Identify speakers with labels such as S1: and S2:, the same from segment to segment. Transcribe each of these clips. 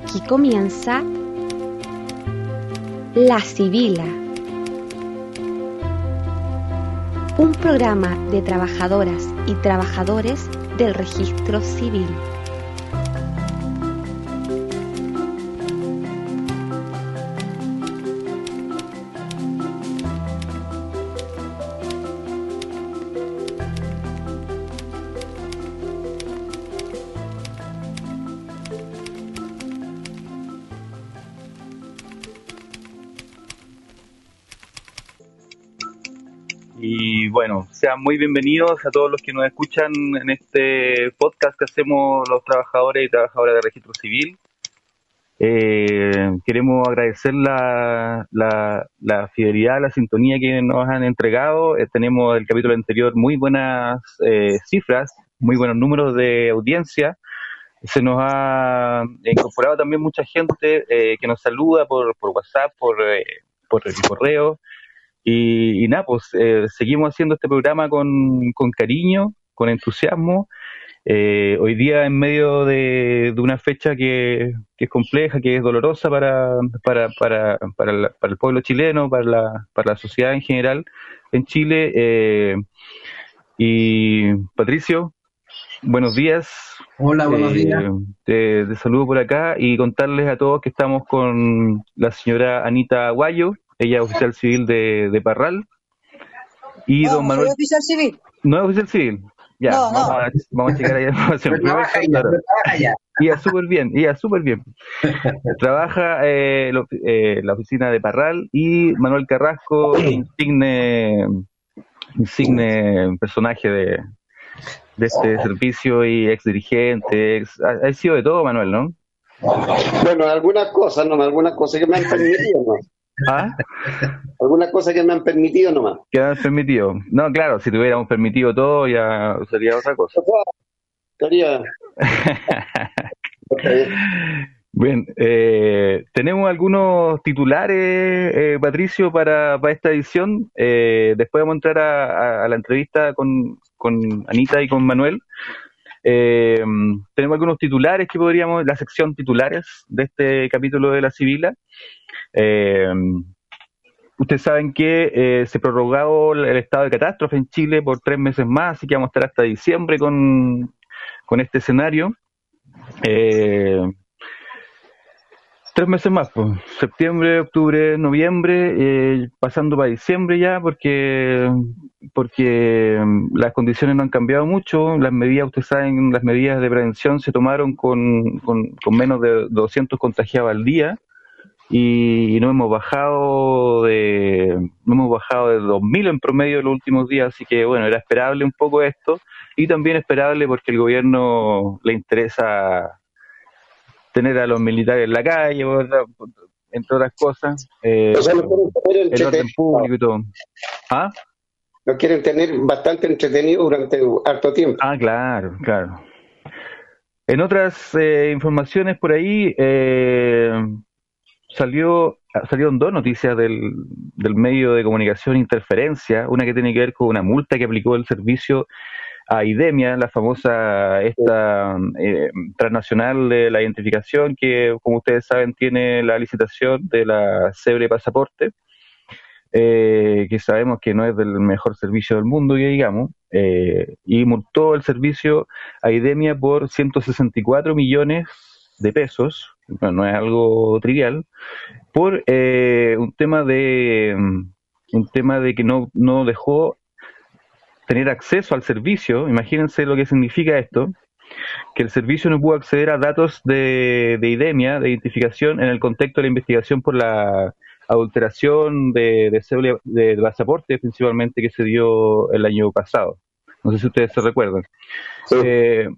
S1: Aquí comienza La Sibila, un programa de trabajadoras y trabajadores del registro civil.
S2: Muy bienvenidos a todos los que nos escuchan en este podcast que hacemos los trabajadores y trabajadoras de registro civil. Eh, queremos agradecer la, la, la, fidelidad, la sintonía que nos han entregado. Eh, tenemos el capítulo anterior muy buenas eh, cifras, muy buenos números de audiencia. Se nos ha incorporado también mucha gente eh, que nos saluda por, por WhatsApp, por, por el correo. Y, y nada, pues eh, seguimos haciendo este programa con, con cariño, con entusiasmo. Eh, hoy día en medio de, de una fecha que, que, es compleja, que es dolorosa para, para, para, para, la, para, el pueblo chileno, para la, para la sociedad en general en Chile. Eh, y Patricio, buenos días.
S3: Hola, buenos días.
S2: Te, te, saludo por acá y contarles a todos que estamos con la señora Anita Guayo, ella es oficial civil de, de Parral. Y
S4: no,
S2: don Manuel.
S4: ¿Soy oficial civil?
S2: No es oficial civil. Ya,
S4: No,
S2: vamos,
S4: no.
S2: A, vamos a checar ahí la información.
S3: Pero trabaja ya, pero trabaja ya.
S2: Iba súper bien, iba súper bien. Trabaja eh, lo- eh, la oficina de Parral y Manuel Carrasco, insigne, insigne personaje de, de este servicio y ex dirigente. Ex, ha, ha sido de todo, Manuel, ¿no?
S3: Bueno, algunas cosas nomás, algunas cosas que me han permitido nomás.
S2: ¿Ah?
S3: Algunas cosas que me han permitido nomás.
S2: ¿Qué han permitido? No, claro, si tuviéramos permitido todo ya sería otra cosa.
S3: Estaría- bien.
S2: Eh, tenemos algunos titulares, eh, Patricio, para, para esta edición. Eh, después vamos a entrar a, a- a la entrevista con, con Anita y con Manuel. Eh, tenemos algunos titulares que podríamos, la sección titulares de este capítulo de la Civila. Eh, ustedes saben que eh, se prorrogó el estado de catástrofe en Chile por tres meses más, así que vamos a estar hasta diciembre con, con este escenario. Eh, tres meses más, pues. septiembre, octubre, noviembre, pasando para diciembre ya, porque porque mm, las condiciones no han cambiado mucho, las medidas, ustedes saben, las medidas de prevención se tomaron con, con menos de 200 contagiados al día y no hemos bajado de no hemos bajado de 2000 en promedio en los últimos días, así que bueno, era esperable un poco esto y también esperable porque el gobierno le interesa tener a los militares en la calle, entre otras cosas, eh,
S3: O sea, quieren
S2: el orden público y todo. ¿Ah?
S3: Quieren tener bastante entretenidos durante harto tiempo.
S2: Ah, claro, claro. En otras eh, informaciones por ahí eh, salió salieron dos noticias del, del medio de comunicación Interferencia, una que tiene que ver con una multa que aplicó el servicio a IDEMIA, la famosa esta eh, transnacional de la identificación que, como ustedes saben, tiene la licitación de la Cebre Pasaporte, eh, que sabemos que no es del mejor servicio del mundo, que digamos, eh, y multó el servicio a IDEMIA por 164 millones de pesos, no es algo trivial, por eh, un tema de un tema de que no, no dejó tener acceso al servicio, imagínense lo que significa esto, que el servicio no pudo acceder a datos de, de IDEMIA, de identificación, en el contexto de la investigación por la adulteración de, de, de pasaporte, principalmente, que se dio el año pasado. No sé si ustedes se recuerdan.
S3: Sí.
S2: Eh,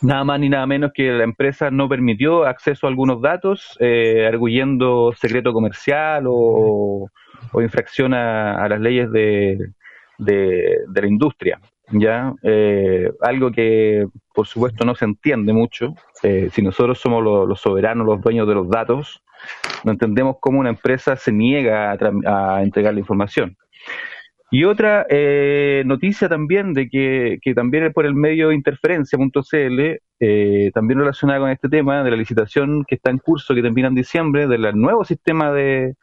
S2: nada más ni nada menos que la empresa no permitió acceso a algunos datos, eh, arguyendo secreto comercial o, infracción a, las leyes de, de, la industria. ya eh, Algo que, por supuesto, no se entiende mucho. Eh, si nosotros somos lo- los soberanos, los dueños de los datos, no entendemos cómo una empresa se niega a entregar la información. Y otra eh, noticia también de que, que también es por el medio interferencia.cl, eh, también relacionada con este tema de la licitación que está en curso, que termina en diciembre, del nuevo sistema de,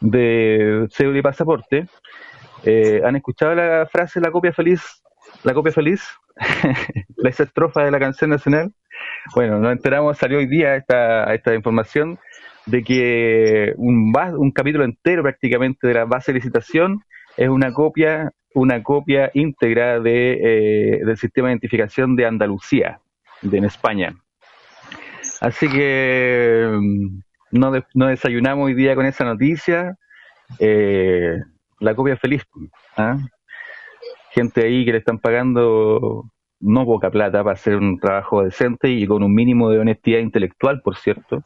S2: de cédula y pasaporte. Eh, ¿Han escuchado la frase la copia feliz? La copia feliz, la estrofa de la canción nacional. Bueno, nos enteramos, salió hoy día esta, esta información de que un, un capítulo entero prácticamente de la base de licitación es una copia, una copia íntegra de, eh, del sistema de identificación de Andalucía, de en España. Así que mm, no, no desayunamos hoy día con esa noticia. Eh, la copia feliz. ¿ah? Gente ahí que le están pagando no poca plata para hacer un trabajo decente y con un mínimo de honestidad intelectual, por cierto,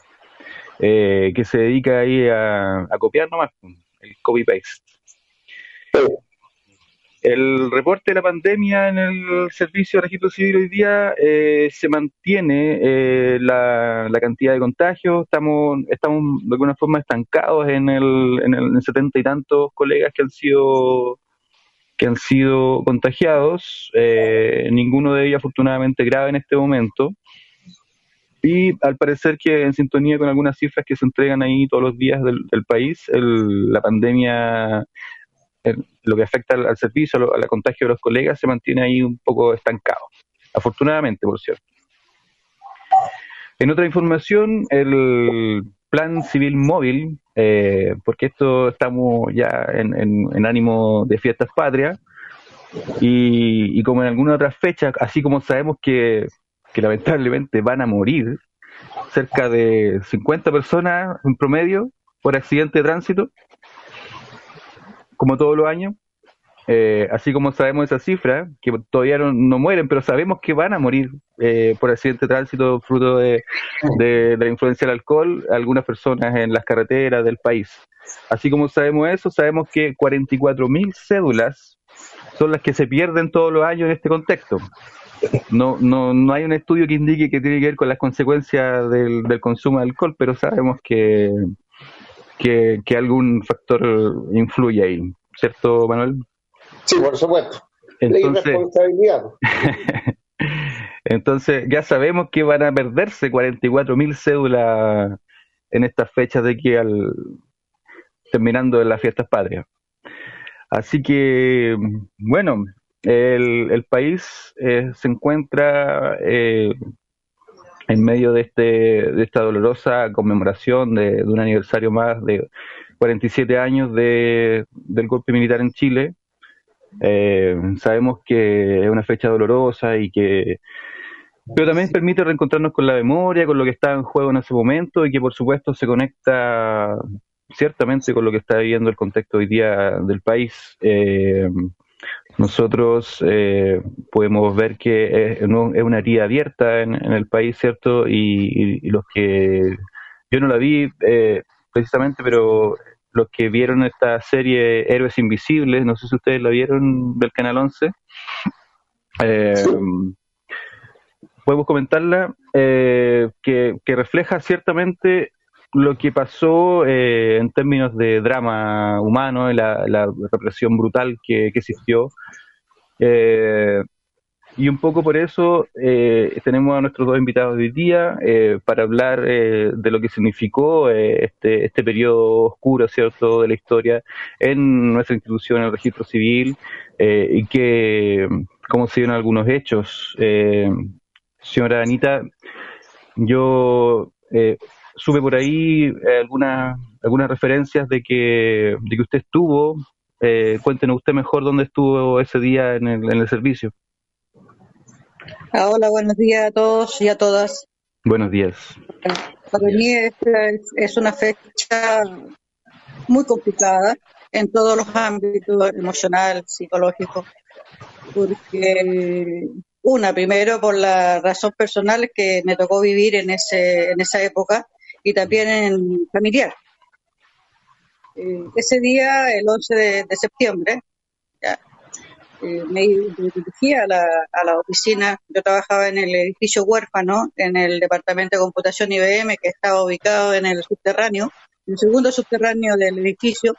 S2: eh, que se dedica ahí a, a copiar nomás el copy-paste. El reporte de la pandemia en el servicio de registro civil hoy día eh, se mantiene eh, la, cantidad de contagios, estamos, estamos de alguna forma estancados en el, en el setenta y tantos colegas que han sido que han sido contagiados, eh, ninguno de ellos afortunadamente grave en este momento, y al parecer que en sintonía con algunas cifras que se entregan ahí todos los días del, país, la pandemia lo que afecta al, servicio, al, contagio de los colegas, se mantiene ahí un poco estancado. Afortunadamente, por cierto. En otra información, el plan civil móvil, eh, porque esto estamos ya en, ánimo de fiestas patrias, y, como en alguna otra fecha, así como sabemos que lamentablemente van a morir cerca de 50 personas en promedio por accidente de tránsito, como todos los años. Eh, así como sabemos esa cifra, que todavía no, mueren, pero sabemos que van a morir eh, por accidente de tránsito fruto de, la influencia del alcohol algunas personas en las carreteras del país. Así como sabemos eso, sabemos que 44.000 cédulas son las que se pierden todos los años en este contexto. No, no, no hay un estudio que indique que tiene que ver con las consecuencias del, del consumo de alcohol, pero sabemos que, que, algún factor influye ahí, ¿cierto, Manuel?
S3: Sí, por supuesto.
S2: Entonces, Entonces, ya sabemos que van a perderse 44 mil cédulas en estas fechas de aquí al terminando las fiestas patrias. Así que, bueno, el, el país eh, se encuentra eh, en medio de, este, de esta dolorosa conmemoración de, un aniversario más de 47 años de, del golpe militar en Chile. Eh, sabemos que es una fecha dolorosa y que pero también permite reencontrarnos con la memoria, con lo que está en juego en ese momento y que por supuesto se conecta ciertamente con lo que está viviendo el contexto hoy día del país. Eh, nosotros eh, podemos ver que es, una herida abierta en, el país, ¿cierto? Y, los que, yo no la vi eh, precisamente, pero los que vieron esta serie Héroes Invisibles, no sé si ustedes la vieron del Canal 11, eh, podemos comentarla, que, que refleja ciertamente lo que pasó eh, en términos de drama humano, la, la represión brutal que, existió. Eh, y un poco por eso eh, tenemos a nuestros dos invitados de hoy día para hablar de lo que significó este, este periodo oscuro, ¿cierto?, de la historia en nuestra institución, el registro civil, y que, cómo se dieron algunos hechos. señora Anita, yo sube por ahí eh, algunas algunas referencias de que, de que usted estuvo. Eh, cuéntenos usted mejor dónde estuvo ese día en el, en el servicio.
S4: Ah, hola, buenos días a todos y a todas.
S2: Buenos días.
S4: Para mí esta es una fecha muy complicada en todos los ámbitos, emocional, psicológico, porque una, primero por la razón personal que me tocó vivir en, ese, en esa época, y también en familiar. Eh, ese día, el 11 de, septiembre, eh, me dirigí a la, a la oficina, yo trabajaba en el edificio huérfano, en el departamento de computación IBM, que estaba ubicado en el subterráneo, en el segundo subterráneo del edificio,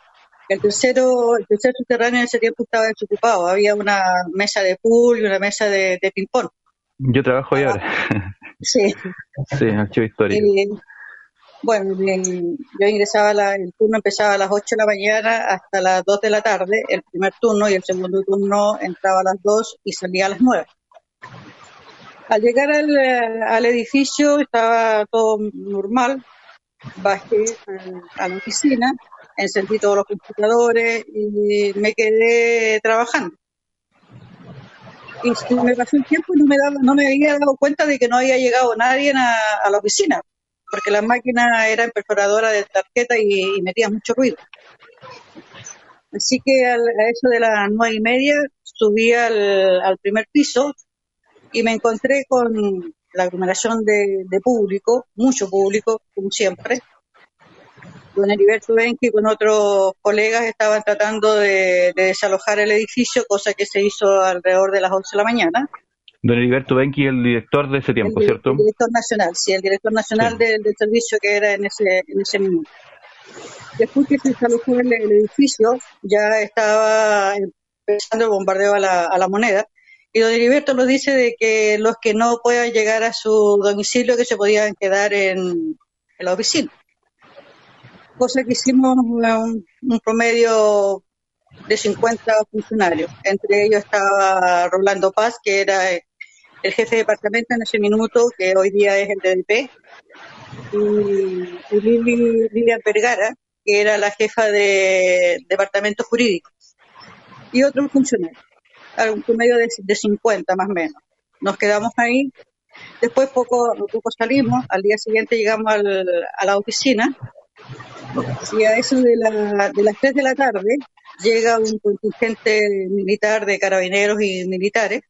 S4: El tercero, el tercer subterráneo en ese tiempo estaba desocupado. Había una mesa de pool y una mesa de, de ping-pong.
S2: Yo trabajo ahí ahora.
S4: Sí.
S2: sí, archivo histórico.
S4: Y, bueno, yo ingresaba, el turno empezaba a las 8 de la mañana hasta las 2 de la tarde, el primer turno, y el segundo turno entraba a las 2 y salía a las 9. Al llegar al, eh, al edificio estaba todo normal, bajé a, la oficina, encendí todos los computadores y me quedé trabajando. Y me pasó el tiempo y no me, daba, no me había dado cuenta de que no había llegado nadie a la oficina, porque la máquina era perforadora de tarjeta y, y metía mucho ruido. Así que al- a eso de las nueve y media subí al, primer piso y me encontré con la aglomeración de, público, mucho público, como siempre. Don Heriberto Benki con otros colegas estaban tratando de, de desalojar el edificio, cosa que se hizo alrededor de las 11 de la mañana.
S2: Don Heriberto Benki, el director de ese tiempo,
S4: el,
S2: ¿cierto?
S4: el director nacional, sí, el director nacional
S2: Sí.
S4: del, del servicio que era en ese, en ese minuto. Después que se desalojó el, el edificio, ya estaba empezando el bombardeo a la, a la moneda. Y don Heriberto nos dice de que los que no puedan llegar a su domicilio, que se podían quedar en, en la oficina. Cosa que hicimos un, un promedio de 50 funcionarios. Entre ellos estaba Rolando Paz, que era el jefe de departamento en ese minuto, que hoy día es el DDP, y, y Lili, Lilian Vergara, que era la jefa de departamento jurídico, y otros funcionarios, un promedio de, de 50 más o menos. Nos quedamos ahí, después poco, poco salimos, al día siguiente llegamos al- a la oficina, y a eso de, la, de las 3 de la tarde llega un contingente militar de carabineros y militares,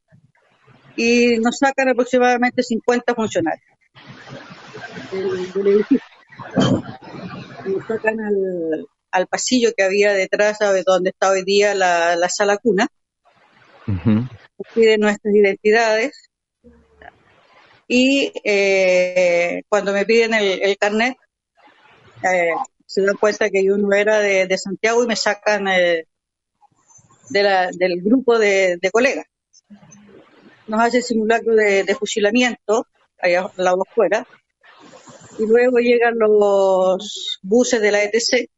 S4: y nos sacan aproximadamente 50 funcionarios del, del edificio. Nos sacan al, al pasillo que había detrás de donde está hoy día la, la sala cuna, nos piden nuestras identidades y eh, cuando me piden el, el carnet eh, se dan cuenta que yo no era de, de Santiago y me sacan eh, de la- del grupo de, de colegas. Nos hacen simulacro de, fusilamiento allá al lado afuera y luego llegan los buses de la ETC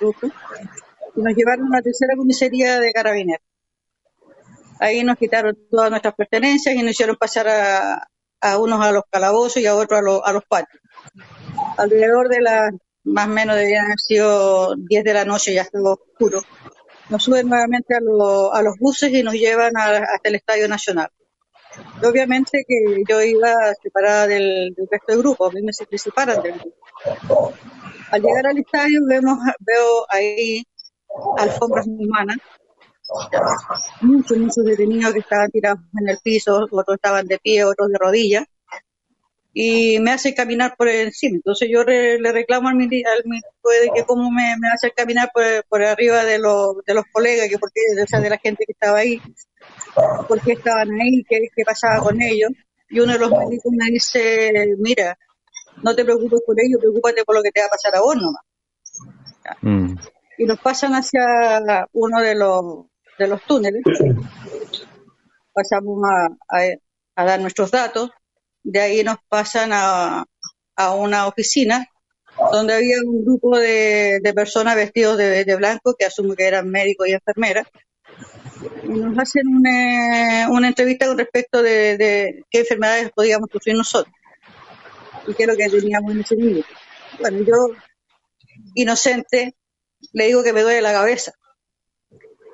S4: rojo, y nos llevaron a la tercera comisaría de carabineros. Ahí nos quitaron todas nuestras pertenencias y nos hicieron pasar a, unos a los calabozos y a otros a, los- a los patios. Alrededor de las, más o menos debían haber sido 10 de la noche, ya estaba oscuro. Nos suben nuevamente a, los- a los buses y nos llevan a- hasta el Estadio Nacional. Y obviamente que yo iba separada del, resto del grupo, a mí me separan del grupo. Al llegar al estadio vemos, veo ahí alfombras humanas, muchos, muchos detenidos que estaban tirados en el piso, otros estaban de pie, otros de rodillas, y me hace caminar por encima. Entonces yo re- le reclamo al al milico de que cómo me, me hace caminar por, por arriba de los, de los colegas, que porque, o sea, de la gente que estaba ahí, por qué estaban ahí, qué, qué pasaba con ellos. Y uno de los médicos me dice, mira, no te preocupes por ellos, preocúpate por lo que te va a pasar a vos nomás.
S2: Mm.
S4: Y nos pasan hacia uno de los, de los túneles, pasamos a, a, a dar nuestros datos, de ahí nos pasan a, a una oficina donde había un grupo de, de personas vestidos de, de blanco, que asumo que eran médicos y enfermeras, y nos hacen una, una entrevista con respecto de, de qué enfermedades podíamos sufrir nosotros y qué es lo que teníamos en ese minuto. Bueno, yo, inocente, le digo que me duele la cabeza.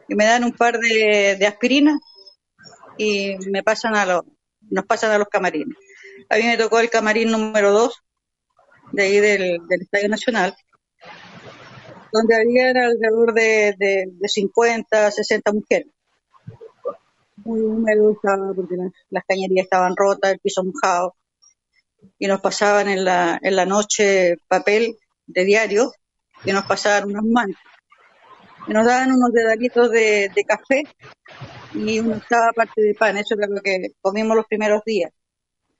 S4: Y me dan un par de, de aspirinas y me pasan a los, nos pasan a los camarines. A mí me tocó el camarín número 2 de ahí del, Estadio Nacional, donde había alrededor de, de, de 50, 60 mujeres. Muy húmedo estaba porque las, cañerías estaban rotas, el piso mojado, y nos pasaban en la, en la noche papel de diario y nos pasaban unas mantas. Y nos daban unos dedalitos de, café y una parte de pan. Eso era lo que comimos los primeros días.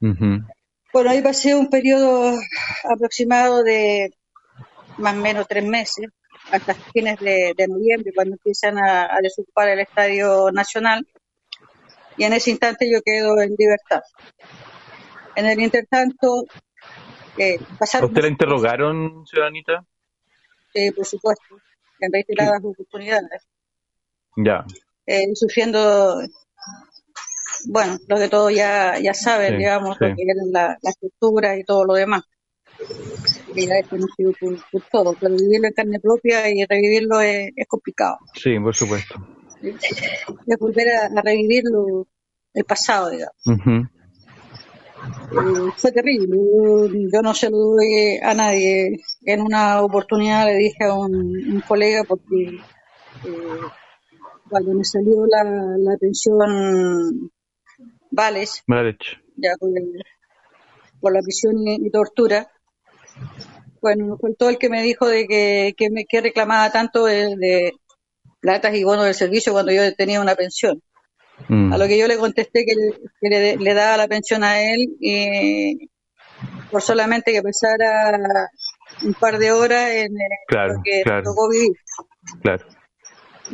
S2: Ujú.
S4: Bueno, ahí pasé un periodo aproximado de, más o menos tres meses, hasta fines de, noviembre, cuando empiezan a, desocupar el Estadio Nacional. Y en ese instante yo quedo en libertad. En el intertanto,
S2: eh, pasaron... ¿Usted la interrogaron, ciudadanita?
S4: Sí, por supuesto, en reiteradas oportunidades.
S2: Ya.
S4: Eh, sufriendo, bueno, lo que todos ya, ya saben, digamos, lo que es la, la estructura y todo lo demás es conocido por, por todo, pero vivirlo en carne propia y revivirlo es, complicado.
S2: Sí, por supuesto.
S4: Es volver a, revivirlo el pasado, digamos. Eh, fue terrible. Yo, no se lo doy a nadie. En una oportunidad le dije a un, colega porque eh, cuando me salió la, la pensión Vales, ya con, la prisión y tortura, bueno, fue todo el que me dijo de que, que, me, que reclamaba tanto de, platas y bonos del servicio cuando yo tenía una pensión. Mm. A lo que yo le contesté que, le, daba la pensión a él y por solamente que pasara un par de horas en
S2: lo que
S4: tocó vivir.
S2: Claro.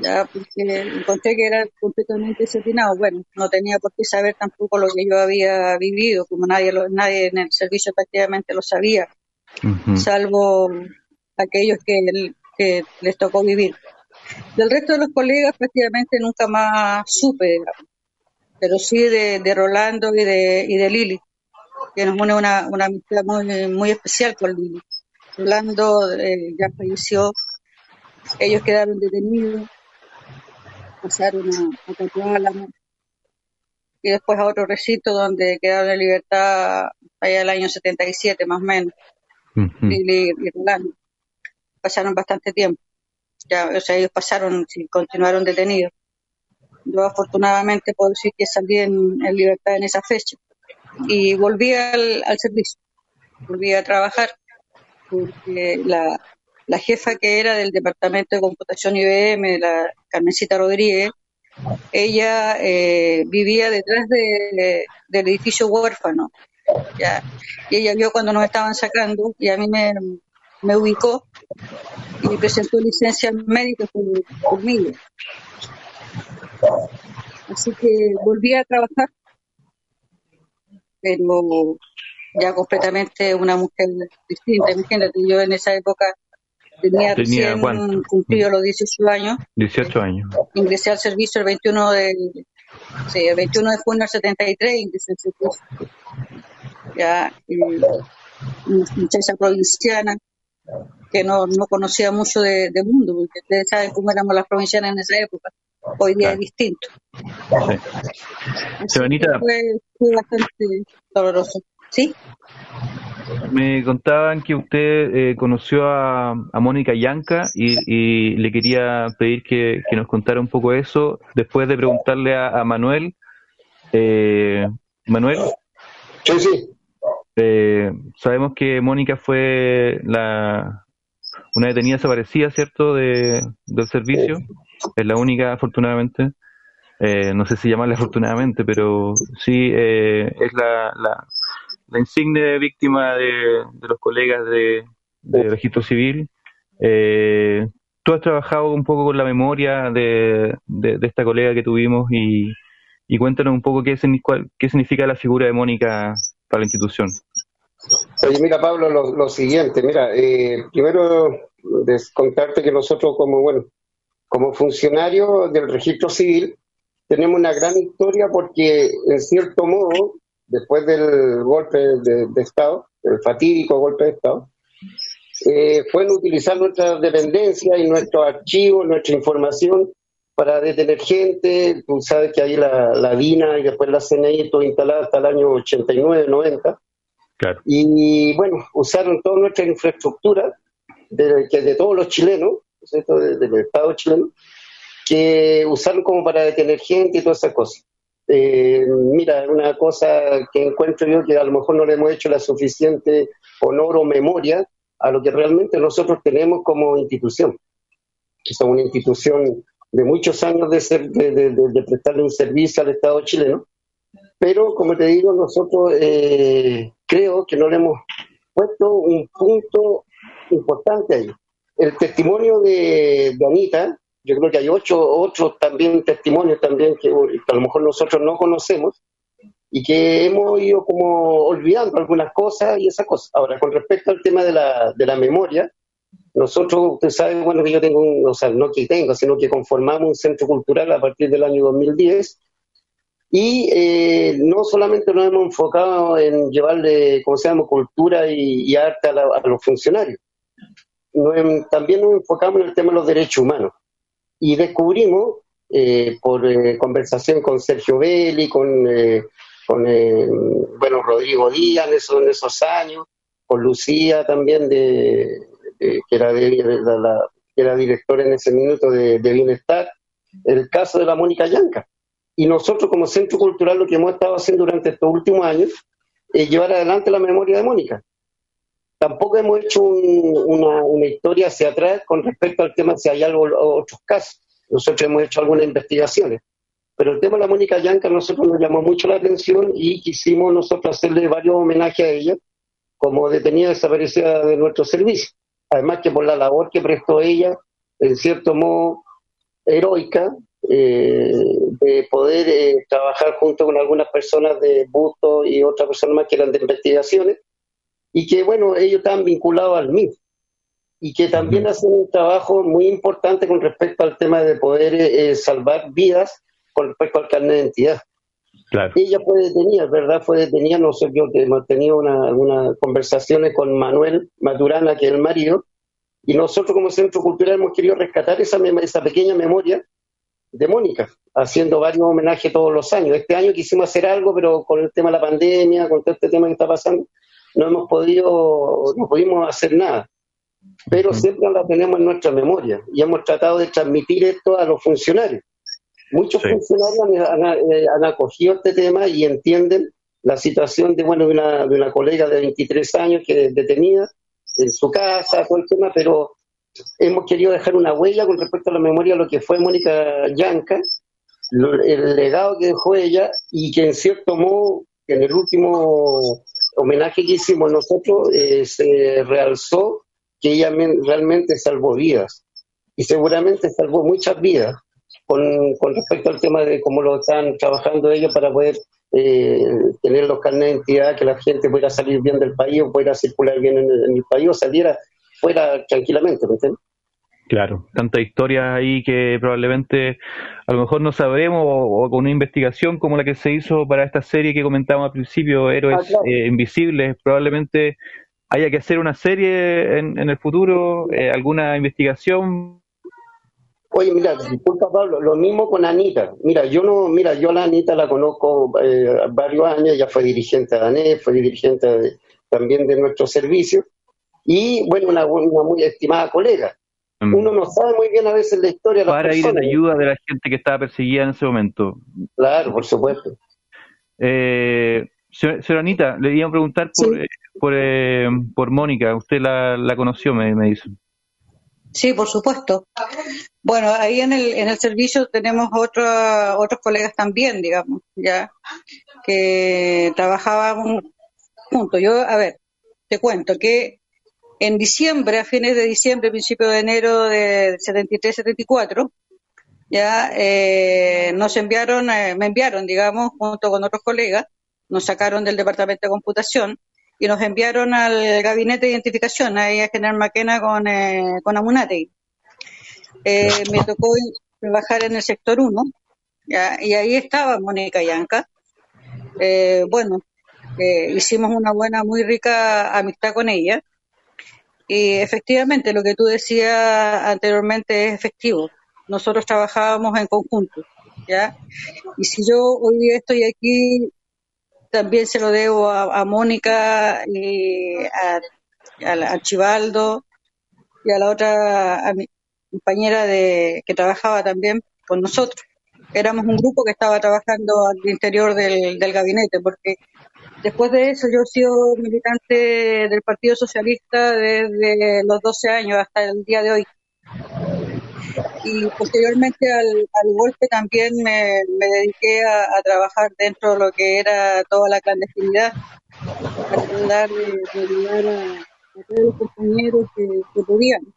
S4: Ya, porque encontré que era completamente desatinado. Bueno, no tenía por qué saber tampoco lo que yo había vivido, como nadie, nadie en el servicio prácticamente lo sabía salvo aquellos que, que, les tocó vivir. Del resto de los colegas prácticamente nunca más supe, pero sí de, Rolando y de, y de Lili, que nos une una, una amistad muy, muy especial con Lili. Rolando eh, ya falleció, ellos quedaron detenidos, pasaron a, a y después a otro recinto donde quedaron en libertad allá el año 77 más o menos y, Pasaron bastante tiempo. Ya, o sea, ellos pasaron, y continuaron detenidos. Yo afortunadamente puedo decir que salí en, libertad en esa fecha. Y volví al, servicio, volví a trabajar, porque la, la jefa que era del Departamento de Computación IBM, la Carmencita Rodríguez, ella eh, vivía detrás de, del edificio huérfano ya. Y ella vio cuando nos estaban sacando y a mí me, me ubicó y presentó licencia médica por, conmigo. Así que volví a trabajar, pero ya completamente una mujer distinta. Imagínate, yo en esa época tenía, recién cumplido los 18 años.
S2: 18 años.
S4: Ingresé al servicio el 21 de, sí, el 21 de junio del 73, ingresé al servicio ya muchacha provinciana que no, no conocía mucho de, mundo, porque ustedes saben cómo éramos las provincianas en esa época. Hoy día es distinto.
S2: Sí.
S4: Fue, bastante doloroso. ¿Sí?
S2: Me contaban que usted eh, conoció a, a Mónica Yanca y, y, le quería pedir que, que, nos contara un poco eso después de preguntarle a, a Manuel. Eh, Manuel.
S3: Sí, sí.
S2: Eh, sabemos que Mónica fue la una detenida desaparecida, ¿cierto?, de, del servicio. Es la única, afortunadamente. Eh, no sé si llamarle afortunadamente, pero sí eh, es la, la, la, insigne víctima de, de los colegas de, de registro civil. Eh, tú has trabajado un poco con la memoria de, de, esta colega que tuvimos y, y cuéntanos un poco qué, qué significa la figura de Mónica para la institución.
S3: Oye, mira, Pablo, lo, siguiente, mira, eh, primero contarte que nosotros como, bueno, como funcionarios del registro civil tenemos una gran historia porque, en cierto modo, después del golpe de, Estado, el fatídico golpe de Estado, eh, fueron utilizar nuestras dependencias y nuestros archivos, nuestra información para detener gente. Tú sabes que ahí la, la DINA y después la CNI todo instalada hasta el año 89, 90. Y bueno, usaron toda nuestra infraestructura de, que de todos los chilenos, del Estado chileno, que usaron como para detener gente y todas esas cosas. Eh, mira, una cosa que encuentro yo que a lo mejor no le hemos hecho la suficiente honor o memoria a lo que realmente nosotros tenemos como institución. Que es una institución de muchos años de, prestarle un servicio al Estado chileno pero como te digo, nosotros eh, creo que no le hemos puesto un punto importante ahí. El testimonio de, de Anita, yo creo que hay ocho otros también testimonios también que, a lo mejor nosotros no conocemos y que hemos ido como olvidando algunas cosas y esas cosas. Ahora, con respecto al tema de la, de la memoria, nosotros, usted sabe, bueno, que yo tengo, un, o sea, no que tengo, sino que conformamos un centro cultural a partir del año 2010 y eh, no solamente nos hemos enfocado en llevarle, como se llama, cultura y, arte a, los funcionarios, también nos enfocamos en el tema de los derechos humanos. Y descubrimos, eh, por eh, conversación con Sergio Belli, con, con bueno, Rodrigo Díaz en esos, en esos años, con Lucía también, de, que, era que era directora en ese minuto de, de Bienestar, el caso de la Mónica Yanca y nosotros como Centro Cultural lo que hemos estado haciendo durante estos últimos años es llevar adelante la memoria de Mónica. Tampoco hemos hecho una, historia hacia atrás con respecto al tema si hay algo, otros casos. Nosotros hemos hecho algunas investigaciones. Pero el tema de la Mónica Yanca a nosotros nos llamó mucho la atención y quisimos nosotros hacerle varios homenajes a ella como detenida desaparecida de nuestro servicio. Además que por la labor que prestó ella, en cierto modo heroica, eh, de poder eh, trabajar junto con algunas personas de Busto y otras personas más que eran de investigaciones, y que, bueno, ellos están vinculados al MIF, y que también hacen un trabajo muy importante con respecto al tema de poder eh, salvar vidas con respecto al carnet de identidad. Ella fue detenida, ¿verdad? Fue detenida, no sé, yo que hemos tenido una, algunas conversaciones con Manuel Maturana, que es el marido, y nosotros como Centro Cultural hemos querido rescatar esa, esa pequeña memoria de Mónica, haciendo varios homenajes todos los años. Este año quisimos hacer algo, pero con el tema de la pandemia, con todo este tema que está pasando, no hemos podido, no pudimos hacer nada. Pero siempre la tenemos en nuestra memoria y hemos tratado de transmitir esto a los funcionarios. Muchos funcionarios eh, han, acogido este tema y entienden la situación de, bueno, de una, de una colega de 23 años que es detenida en su casa, todo el tema, pero hemos querido dejar una huella con respecto a la memoria de lo que fue Mónica Yanca, el legado que dejó ella y que en cierto modo, en el último homenaje que hicimos nosotros, eh, se realzó que ella realmente salvó vidas y seguramente salvó muchas vidas con, respecto al tema de cómo lo están trabajando ellos para poder eh, tener los carnes de identidad, que la gente pueda salir bien del país o pueda circular bien en el, país o saliera fuera tranquilamente, ¿me entiendes?
S2: Claro, tantas historias ahí que probablemente a lo mejor no sabremos o, con una investigación como la que se hizo para esta serie que comentábamos al principio, Héroes ah, eh, Invisibles, probablemente haya que hacer una serie en, el futuro, eh, alguna investigación.
S3: Oye, mira, disculpa Pablo, lo mismo con Anita. Mira, yo no, mira, yo a la Anita la conozco eh, varios años, ella fue dirigente de ANEF, fue dirigente también de nuestro servicio y bueno, una, muy estimada colega. Mm. Uno no sabe muy bien a veces la historia de
S2: las Para ir en ayuda de la gente que estaba perseguida en ese momento.
S3: Claro, por supuesto.
S2: Eh, señora Anita, le iba a preguntar por, eh, por, eh, por, Mónica. Usted la, la conoció, me, me dice.
S4: Sí, por supuesto. Bueno, ahí en el, en el servicio tenemos otros otros colegas también, digamos, ya, que trabajaban juntos. Yo, a ver, te cuento que en diciembre, a fines de diciembre, principio de enero de 73-74, ya eh, nos enviaron, eh, me enviaron, digamos, junto con otros colegas, nos sacaron del departamento de computación y nos enviaron al gabinete de identificación, ahí a General Maquena con, eh, con Amunate. Eh, me tocó trabajar en el sector 1, ¿ya? y ahí estaba Mónica Yanca. Eh, bueno, hicimos una buena, muy rica amistad con ella y efectivamente, lo que tú decías anteriormente es efectivo. Nosotros trabajábamos en conjunto, ¿ya? Y si yo hoy estoy aquí, también se lo debo a, Mónica y a, a, Chivaldo y a la otra a mi compañera de, que trabajaba también con nosotros. Éramos un grupo que estaba trabajando al interior del, del gabinete, porque Después de eso, yo he sido militante del Partido Socialista desde los 12 años hasta el día de hoy. Y posteriormente al, golpe también me, dediqué a, trabajar dentro de lo que era toda la clandestinidad, para ayudar, todos los compañeros que, podían.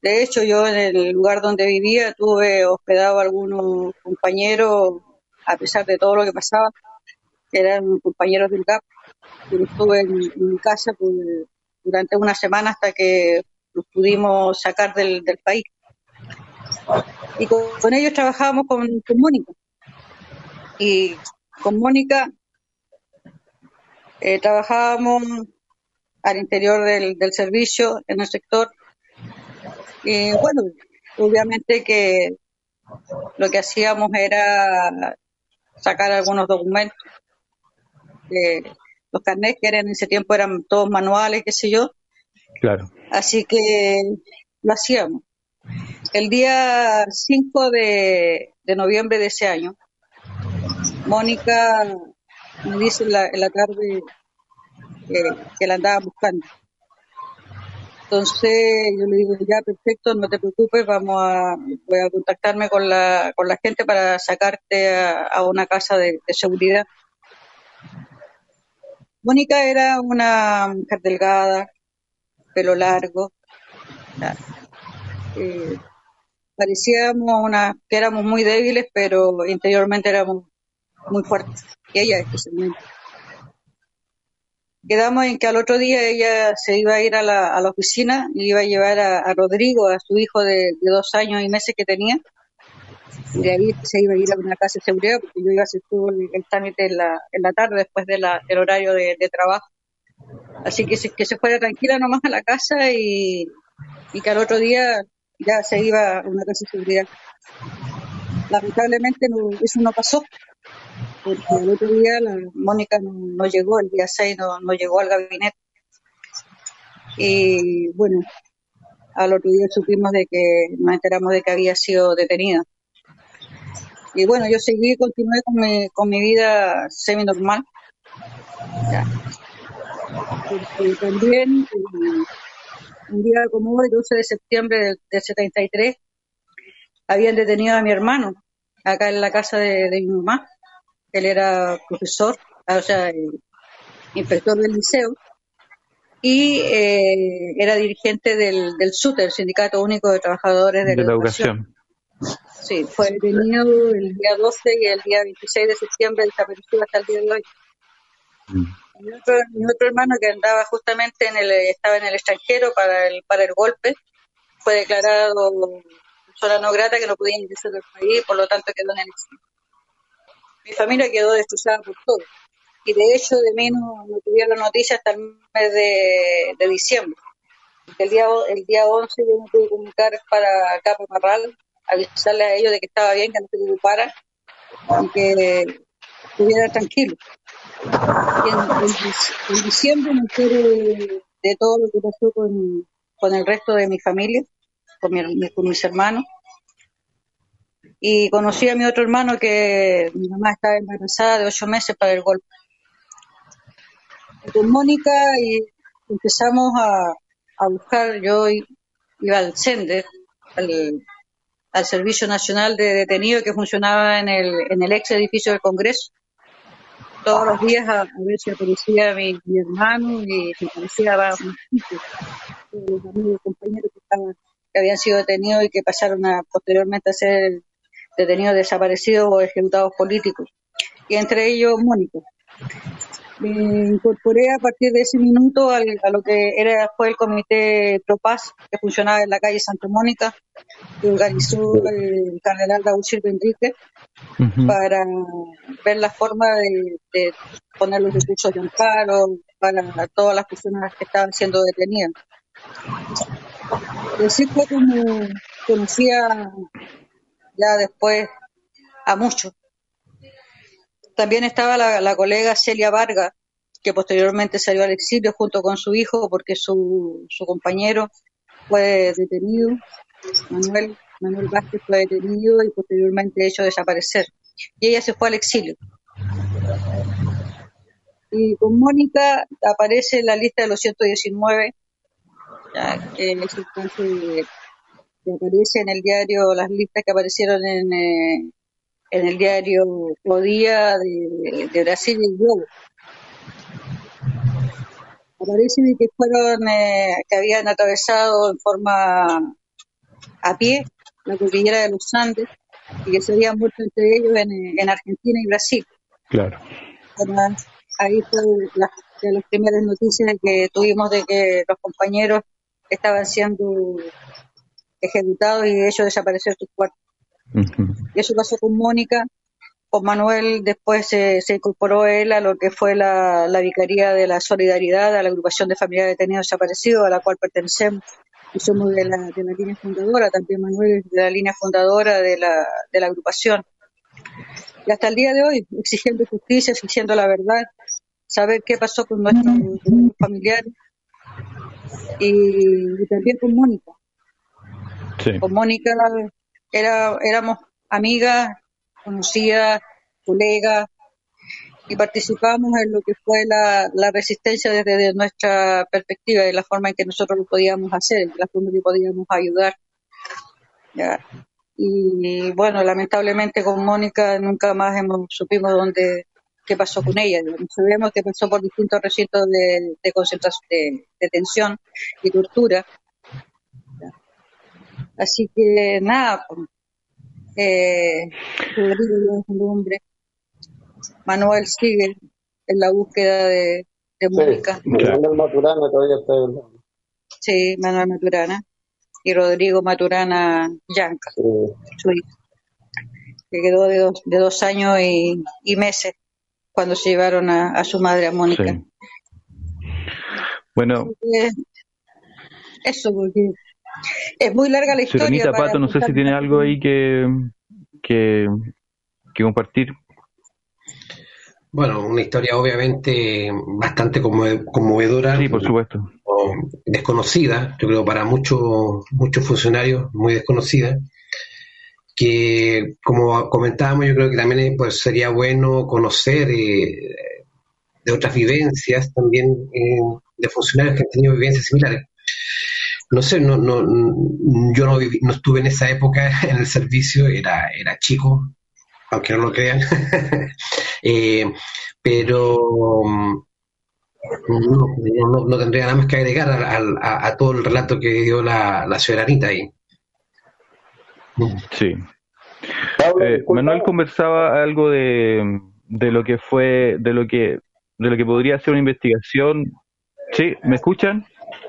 S4: De hecho, yo en el lugar donde vivía tuve hospedado a algunos compañeros, a pesar de todo lo que pasaba, que eran compañeros del GAP. Yo estuve en, mi casa durante una semana hasta que los pudimos sacar del, país. Y con, ellos trabajábamos con, Mónica. Y con Mónica eh, trabajábamos al interior del servicio en el sector y bueno, obviamente que lo que hacíamos era sacar algunos documentos. Los carnets que eran en ese tiempo eran todos manuales, qué sé yo.
S2: Claro.
S4: Así que lo hacíamos. El día 5 de, noviembre de ese año, Mónica me dice en la, tarde que la andaba buscando. Entonces yo le digo, ya, perfecto, no te preocupes, vamos a, voy a contactarme con la, con la gente para sacarte a, una casa de, seguridad. Mónica era una mujer delgada, pelo largo, eh, parecíamos una, que éramos muy débiles, pero interiormente éramos muy fuertes. Y ella especialmente quedamos en que al otro día ella se iba a ir a la, a la oficina y iba a llevar a, Rodrigo, a su hijo de, dos años y meses que tenía. De ahí se iba a ir a una casa de seguridad porque yo iba a hacer todo el, trámite en la, en la tarde después del horario de, trabajo. Así que se, que se fuera tranquila nomás a la casa y, y que al otro día ya se iba a una casa de seguridad. Lamentablemente eso no pasó porque el otro día la Mónica no, llegó, el día 6 no, no llegó al gabinete. Y bueno, al otro día supimos de que nos enteramos de que había sido detenida. Y bueno, yo seguí y continué con mi, con mi vida semi-normal. también eh, un día como hoy, 12 de septiembre del, 73, habían detenido a mi hermano acá en la casa de mi mamá él era profesor, o sea, inspector del liceo, y eh, era dirigente del, del SUTE, el Sindicato Único de Trabajadores de, la, educación. Sí, fue detenido el día 12 y el día 26 de septiembre desapareció hasta el día de hoy. Mm. Mi, otro, hermano que andaba justamente en el, estaba en el extranjero para el, para el golpe, fue declarado persona no grata que no podía ingresar al país, por lo tanto quedó en el exilio mi familia quedó destrozada por todo. Y de hecho, de mí no, tuvieron noticias hasta el mes de, diciembre. El día, el día 11 yo me pude comunicar para acá, para Marral, avisarle a ellos de que estaba bien, que no se preocuparan y que estuviera tranquilo. en, diciembre me enteré de, todo lo que pasó con, el resto de mi familia, con, mi, con mis hermanos y conocí a mi otro hermano que mi mamá estaba embarazada de ocho meses para el golpe. con Mónica y empezamos a, a buscar, yo iba al CENDER, al, Servicio Nacional de Detenidos que funcionaba en el, en el ex edificio del Congreso, todos los días a, ver si aparecía mi, mi hermano y si aparecía los amigos, compañeros que, estaban, que habían sido detenidos y que pasaron a, posteriormente a ser detenidos desaparecidos o ejecutados políticos, y entre ellos Mónica. Me incorporé a partir de ese minuto a lo que era fue el comité ProPaz que funcionaba en la calle Santa Mónica, que organizó el cardenal Raúl Silva Enrique para ver la forma de, poner los recursos de amparo para todas las personas que estaban siendo detenidas. Así fue como conocía ya después a muchos. También estaba la, colega Celia Vargas, que posteriormente salió al exilio junto con su hijo porque su, su compañero fue detenido, Manuel, Manuel Vázquez fue detenido y posteriormente hecho desaparecer. Y ella se fue al exilio. Y con Mónica aparece en la lista de los 119, ya, que es caso de que aparece en el diario, las listas que aparecieron en, eh, en el diario O Día de, Brasil y Globo. Aparece que fueron, eh, que habían atravesado en forma a pie la cordillera de los Andes y que se habían muerto entre ellos en, Argentina y Brasil.
S2: Claro.
S4: ahí fue la, de las primeras noticias que tuvimos de que los compañeros estaban siendo ejecutados y de hecho desaparecer sus cuerpos. Y eso pasó con Mónica, con Manuel después se, incorporó él a lo que fue la, Vicaría de la Solidaridad, a la agrupación de familiares detenidos desaparecidos, a la cual pertenecemos y somos de la, de la línea fundadora, también Manuel de la línea fundadora de la, de la agrupación. Y hasta el día de hoy, exigiendo justicia, exigiendo la verdad, saber qué pasó con nuestros, familiares y, también con Mónica. Con Mónica era, éramos amigas, conocidas, colegas, y participamos en lo que fue la, resistencia desde nuestra perspectiva, de la forma en que nosotros lo podíamos hacer, de la forma en que podíamos ayudar. Y bueno, lamentablemente con Mónica nunca más hemos supimos dónde qué pasó con ella. Sabemos que pasó por distintos recintos de, de concentración, de detención y tortura. Así que nada, eh, hombre. Manuel sigue en la búsqueda de, de Mónica.
S3: Manuel Maturana todavía está en
S4: Sí, Manuel Maturana. Y Rodrigo Maturana Yanca, su hijo, que quedó de dos, de dos años y, y meses cuando se llevaron a, su madre, a Mónica.
S2: Bueno.
S4: Eso, porque es muy larga la historia.
S2: Pato, no sé si tiene algo ahí que, que, compartir.
S5: Bueno, una historia obviamente bastante conmovedora.
S2: Sí, por supuesto.
S5: Desconocida, yo creo para muchos muchos funcionarios, muy desconocida. Que, como comentábamos, yo creo que también pues, sería bueno conocer eh, de otras vivencias también eh, de funcionarios que han tenido vivencias similares no sé, no, no, yo no, no estuve en esa época en el servicio, era, era chico, aunque no lo crean, eh, pero mm, no, no, tendría nada más que agregar a, a, todo el relato que dio la, la señora Anita ahí.
S2: Sí. Eh, Manuel conversaba algo de, de lo que fue, de lo que, de lo que podría ser una investigación. Sí, ¿me escuchan?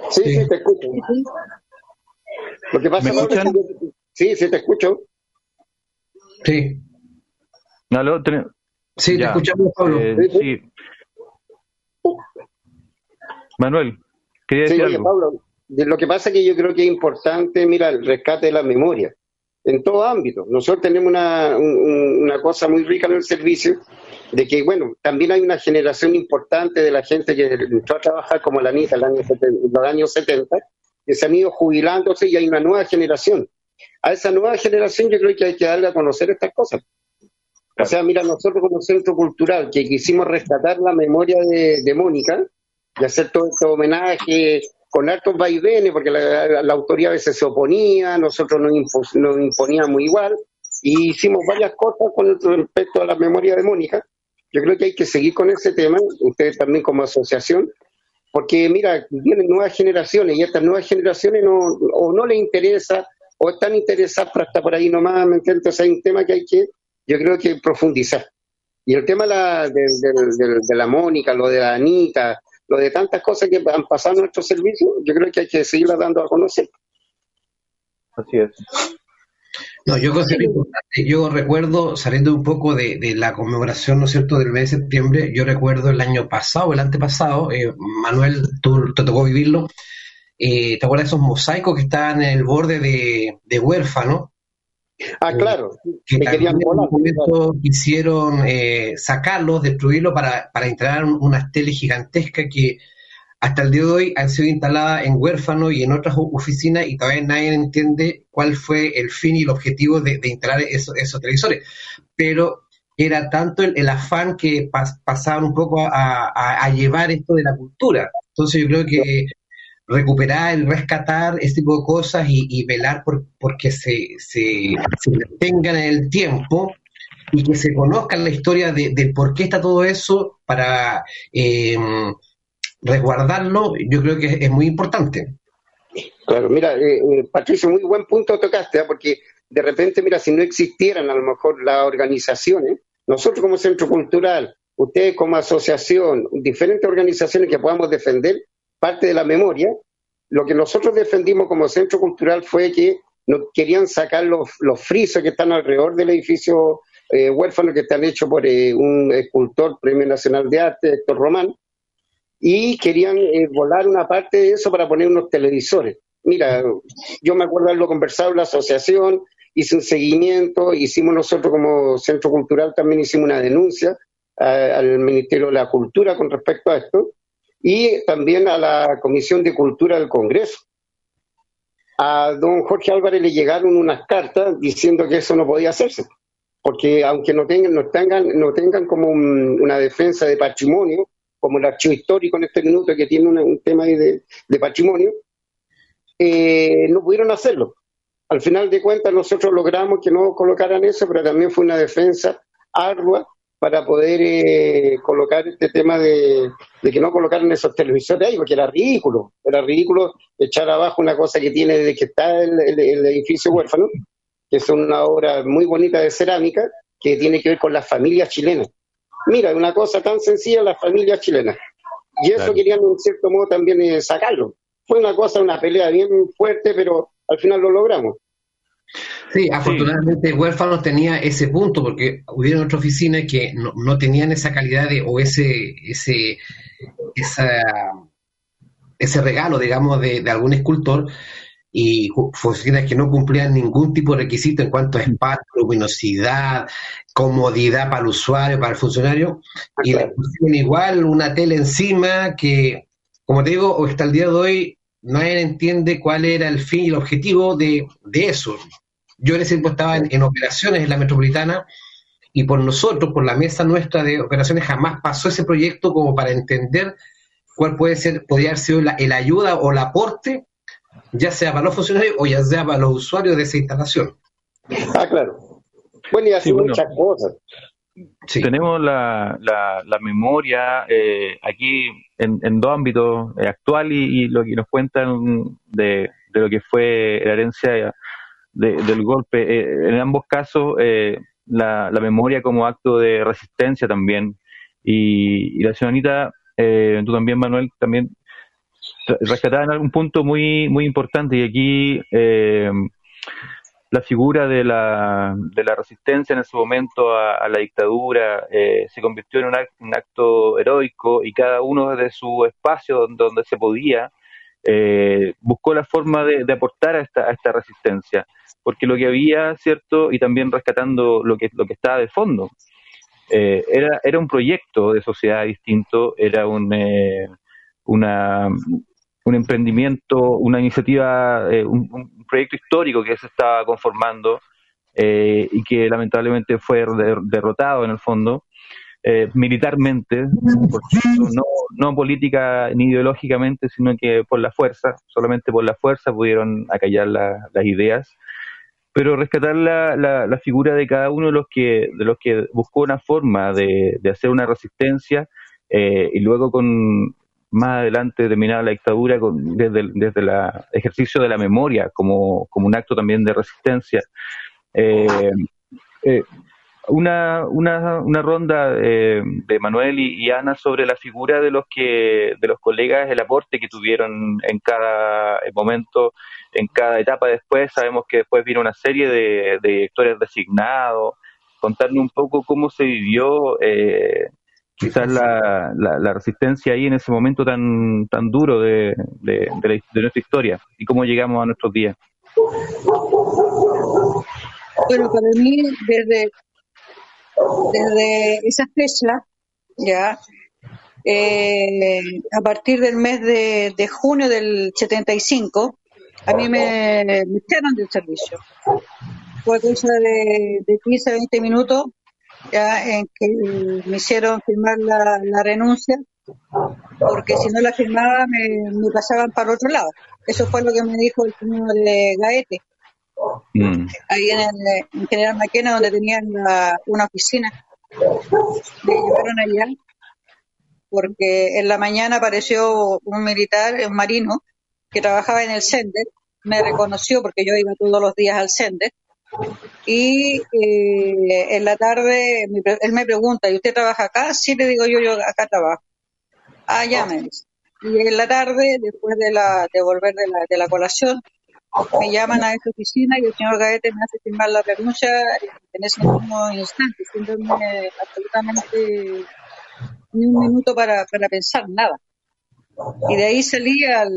S3: Sí, sí, te escucho. Lo que pasa, ¿Me escuchan? sí, sí, te escucho.
S5: Sí.
S2: ¿Aló?
S5: Sí, te escuchamos, Pablo.
S2: Eh, sí, Manuel, quería decir algo.
S3: Pablo, lo que pasa es que yo creo que es importante, mira, el rescate de la memoria en todo ámbito. Nosotros tenemos una, una cosa muy rica en el servicio, de que, bueno, también hay una generación importante de la gente que entró a trabajar como la NITA en los años 70, que se han ido jubilándose y hay una nueva generación. A esa nueva generación yo creo que hay que darle a conocer estas cosas. O sea, mira, nosotros como centro cultural que quisimos rescatar la memoria de, Mónica y hacer todo este homenaje con altos vaivenes, porque la, autoría a veces se oponía, nosotros nos, nos imponíamos igual, y hicimos varias cosas con respecto a la memoria de Mónica. Yo creo que hay que seguir con ese tema, ustedes también como asociación, porque mira, vienen nuevas generaciones y estas nuevas generaciones no, o no les interesa o están interesadas pero hasta por ahí nomás, ¿me entiendes? hay un tema que hay que, yo creo que profundizar. Y el tema de la, de, de la Mónica, lo de la Anita, lo de tantas cosas que han pasado en nuestro servicio, yo creo que hay que seguirla dando a conocer.
S2: Así es.
S5: No, yo yo recuerdo, saliendo un poco de, la conmemoración, ¿no es cierto?, del mes de septiembre, yo recuerdo el año pasado, el antepasado, eh, Manuel, tú te tocó vivirlo, eh, ¿te acuerdas de esos mosaicos que estaban en el borde de, de huérfano?
S3: Ah, claro.
S5: Que querían quisieron eh, sacarlos, destruirlos para, para instalar una tele gigantesca que hasta el día de hoy han sido instaladas en huérfano y en otras oficinas y todavía nadie entiende cuál fue el fin y el objetivo de, instalar esos, televisores. Pero era tanto el, afán que pasaban un poco a, llevar esto de la cultura. Entonces yo creo que recuperar rescatar este tipo de cosas y, velar por, que se, se, mantengan en el tiempo y que se conozcan la historia de, por qué está todo eso para eh, resguardarlo, yo creo que es, muy importante.
S3: Claro, mira, eh, eh, Patricio, muy buen punto tocaste, ¿eh? porque de repente, mira, si no existieran a lo mejor las organizaciones, nosotros como centro cultural, ustedes como asociación, diferentes organizaciones que podamos defender parte de la memoria, lo que nosotros defendimos como centro cultural fue que no querían sacar los, los frisos que están alrededor del edificio eh, huérfano que están hechos por eh, un escultor Premio Nacional de Arte, Héctor Román, y querían eh, volar una parte de eso para poner unos televisores. Mira, yo me acuerdo haberlo conversado en la asociación, hice un seguimiento, hicimos nosotros como centro cultural también hicimos una denuncia al Ministerio de la Cultura con respecto a esto, y también a la Comisión de Cultura del Congreso. A don Jorge Álvarez le llegaron unas cartas diciendo que eso no podía hacerse, porque aunque no tengan, no tengan, no tengan como una defensa de patrimonio, como el archivo histórico en este minuto que tiene un tema de, patrimonio, eh, no pudieron hacerlo. Al final de cuentas nosotros logramos que no colocaran eso, pero también fue una defensa ardua para poder eh, colocar este tema de, que no colocaran esos televisores ahí, porque era ridículo, era ridículo echar abajo una cosa que tiene desde que está el, edificio huérfano, que es una obra muy bonita de cerámica, que tiene que ver con las familias chilenas. Mira, una cosa tan sencilla, las familias chilenas. Y eso querían, en cierto modo, también eh, sacarlo. Fue una cosa, una pelea bien fuerte, pero al final lo logramos.
S5: Sí, afortunadamente Huérfanos tenía ese punto, porque hubiera otra oficina que no, tenían esa calidad de, o ese, ese, ese regalo, digamos, de, algún escultor, y oficinas que no cumplían ningún tipo de requisito en cuanto a espacio, luminosidad, comodidad para el usuario, para el funcionario, y le pusieron igual una tele encima que, como te digo, hasta el día de hoy nadie entiende cuál era el fin y el objetivo de, de eso. Yo en ese tiempo estaba en, operaciones en la metropolitana y por nosotros, por la mesa nuestra de operaciones, jamás pasó ese proyecto como para entender cuál puede ser, podría haber sido la, el ayuda o el aporte, ya sea para los funcionarios o ya sea para los usuarios de esa instalación.
S3: Ah, claro. Bueno, y así muchas cosas.
S2: Tenemos la, la, memoria eh, aquí en, en, dos ámbitos, eh, actual y, lo que nos cuentan de, de, lo que fue la herencia del golpe. Eh, en ambos casos, eh, la, memoria como acto de resistencia también. Y, la señorita, eh, tú también, Manuel, también rescatada en algún punto muy, muy importante. Y aquí la figura de la, de la resistencia en ese momento a, la dictadura se convirtió en un, acto heroico y cada uno desde su espacio donde, donde se podía buscó la forma de, aportar a esta, a esta resistencia porque lo que había, ¿cierto? Y también rescatando lo que, lo que estaba de fondo. Eh, era, era un proyecto de sociedad distinto, era un, eh, una, un emprendimiento, una iniciativa, eh, un, proyecto histórico que se estaba conformando y que lamentablemente fue derrotado en el fondo. militarmente, no, no política ni ideológicamente, sino que por la fuerza, solamente por la fuerza pudieron acallar las ideas pero rescatar la, la, figura de cada uno de los que, de los que buscó una forma de, de hacer una resistencia eh, y luego con más adelante terminar la dictadura con, desde, el ejercicio de la memoria como, como un acto también de resistencia. Eh, eh, una, una, una ronda de Manuel y, Ana sobre la figura de los que de los colegas, el aporte que tuvieron en cada momento en cada etapa después. Sabemos que después vino una serie de, directores designados. Contarle un poco cómo se vivió eh, quizás la, la, resistencia ahí en ese momento tan, tan duro de, de, nuestra historia y cómo llegamos a nuestros días.
S4: Bueno, para mí, desde, desde esa fecha, ya, eh, a partir del mes de, de junio del 75, a mí me, me echaron del servicio. Fue cosa de, de 15 a 20 minutos ya en que me hicieron firmar la, la renuncia, porque si no la firmaba me, me, pasaban para otro lado. Eso fue lo que me dijo el señor de Gaete, mm. ahí en, el, General Maquena, donde tenían una oficina. Me llevaron allá porque en la mañana apareció un militar, un marino, que trabajaba en el Sender, me reconoció porque yo iba todos los días al Sender, y eh, en la tarde él me pregunta, ¿y usted trabaja acá? Sí, le digo yo, yo acá trabajo. Ah, ya. Y en la tarde, después de, la, de volver de la, de la colación, me llaman a esa oficina y el señor Gaete me hace firmar la renuncia en ese mismo instante, sin darme absolutamente ni un minuto para, para pensar nada. Y de ahí salí al.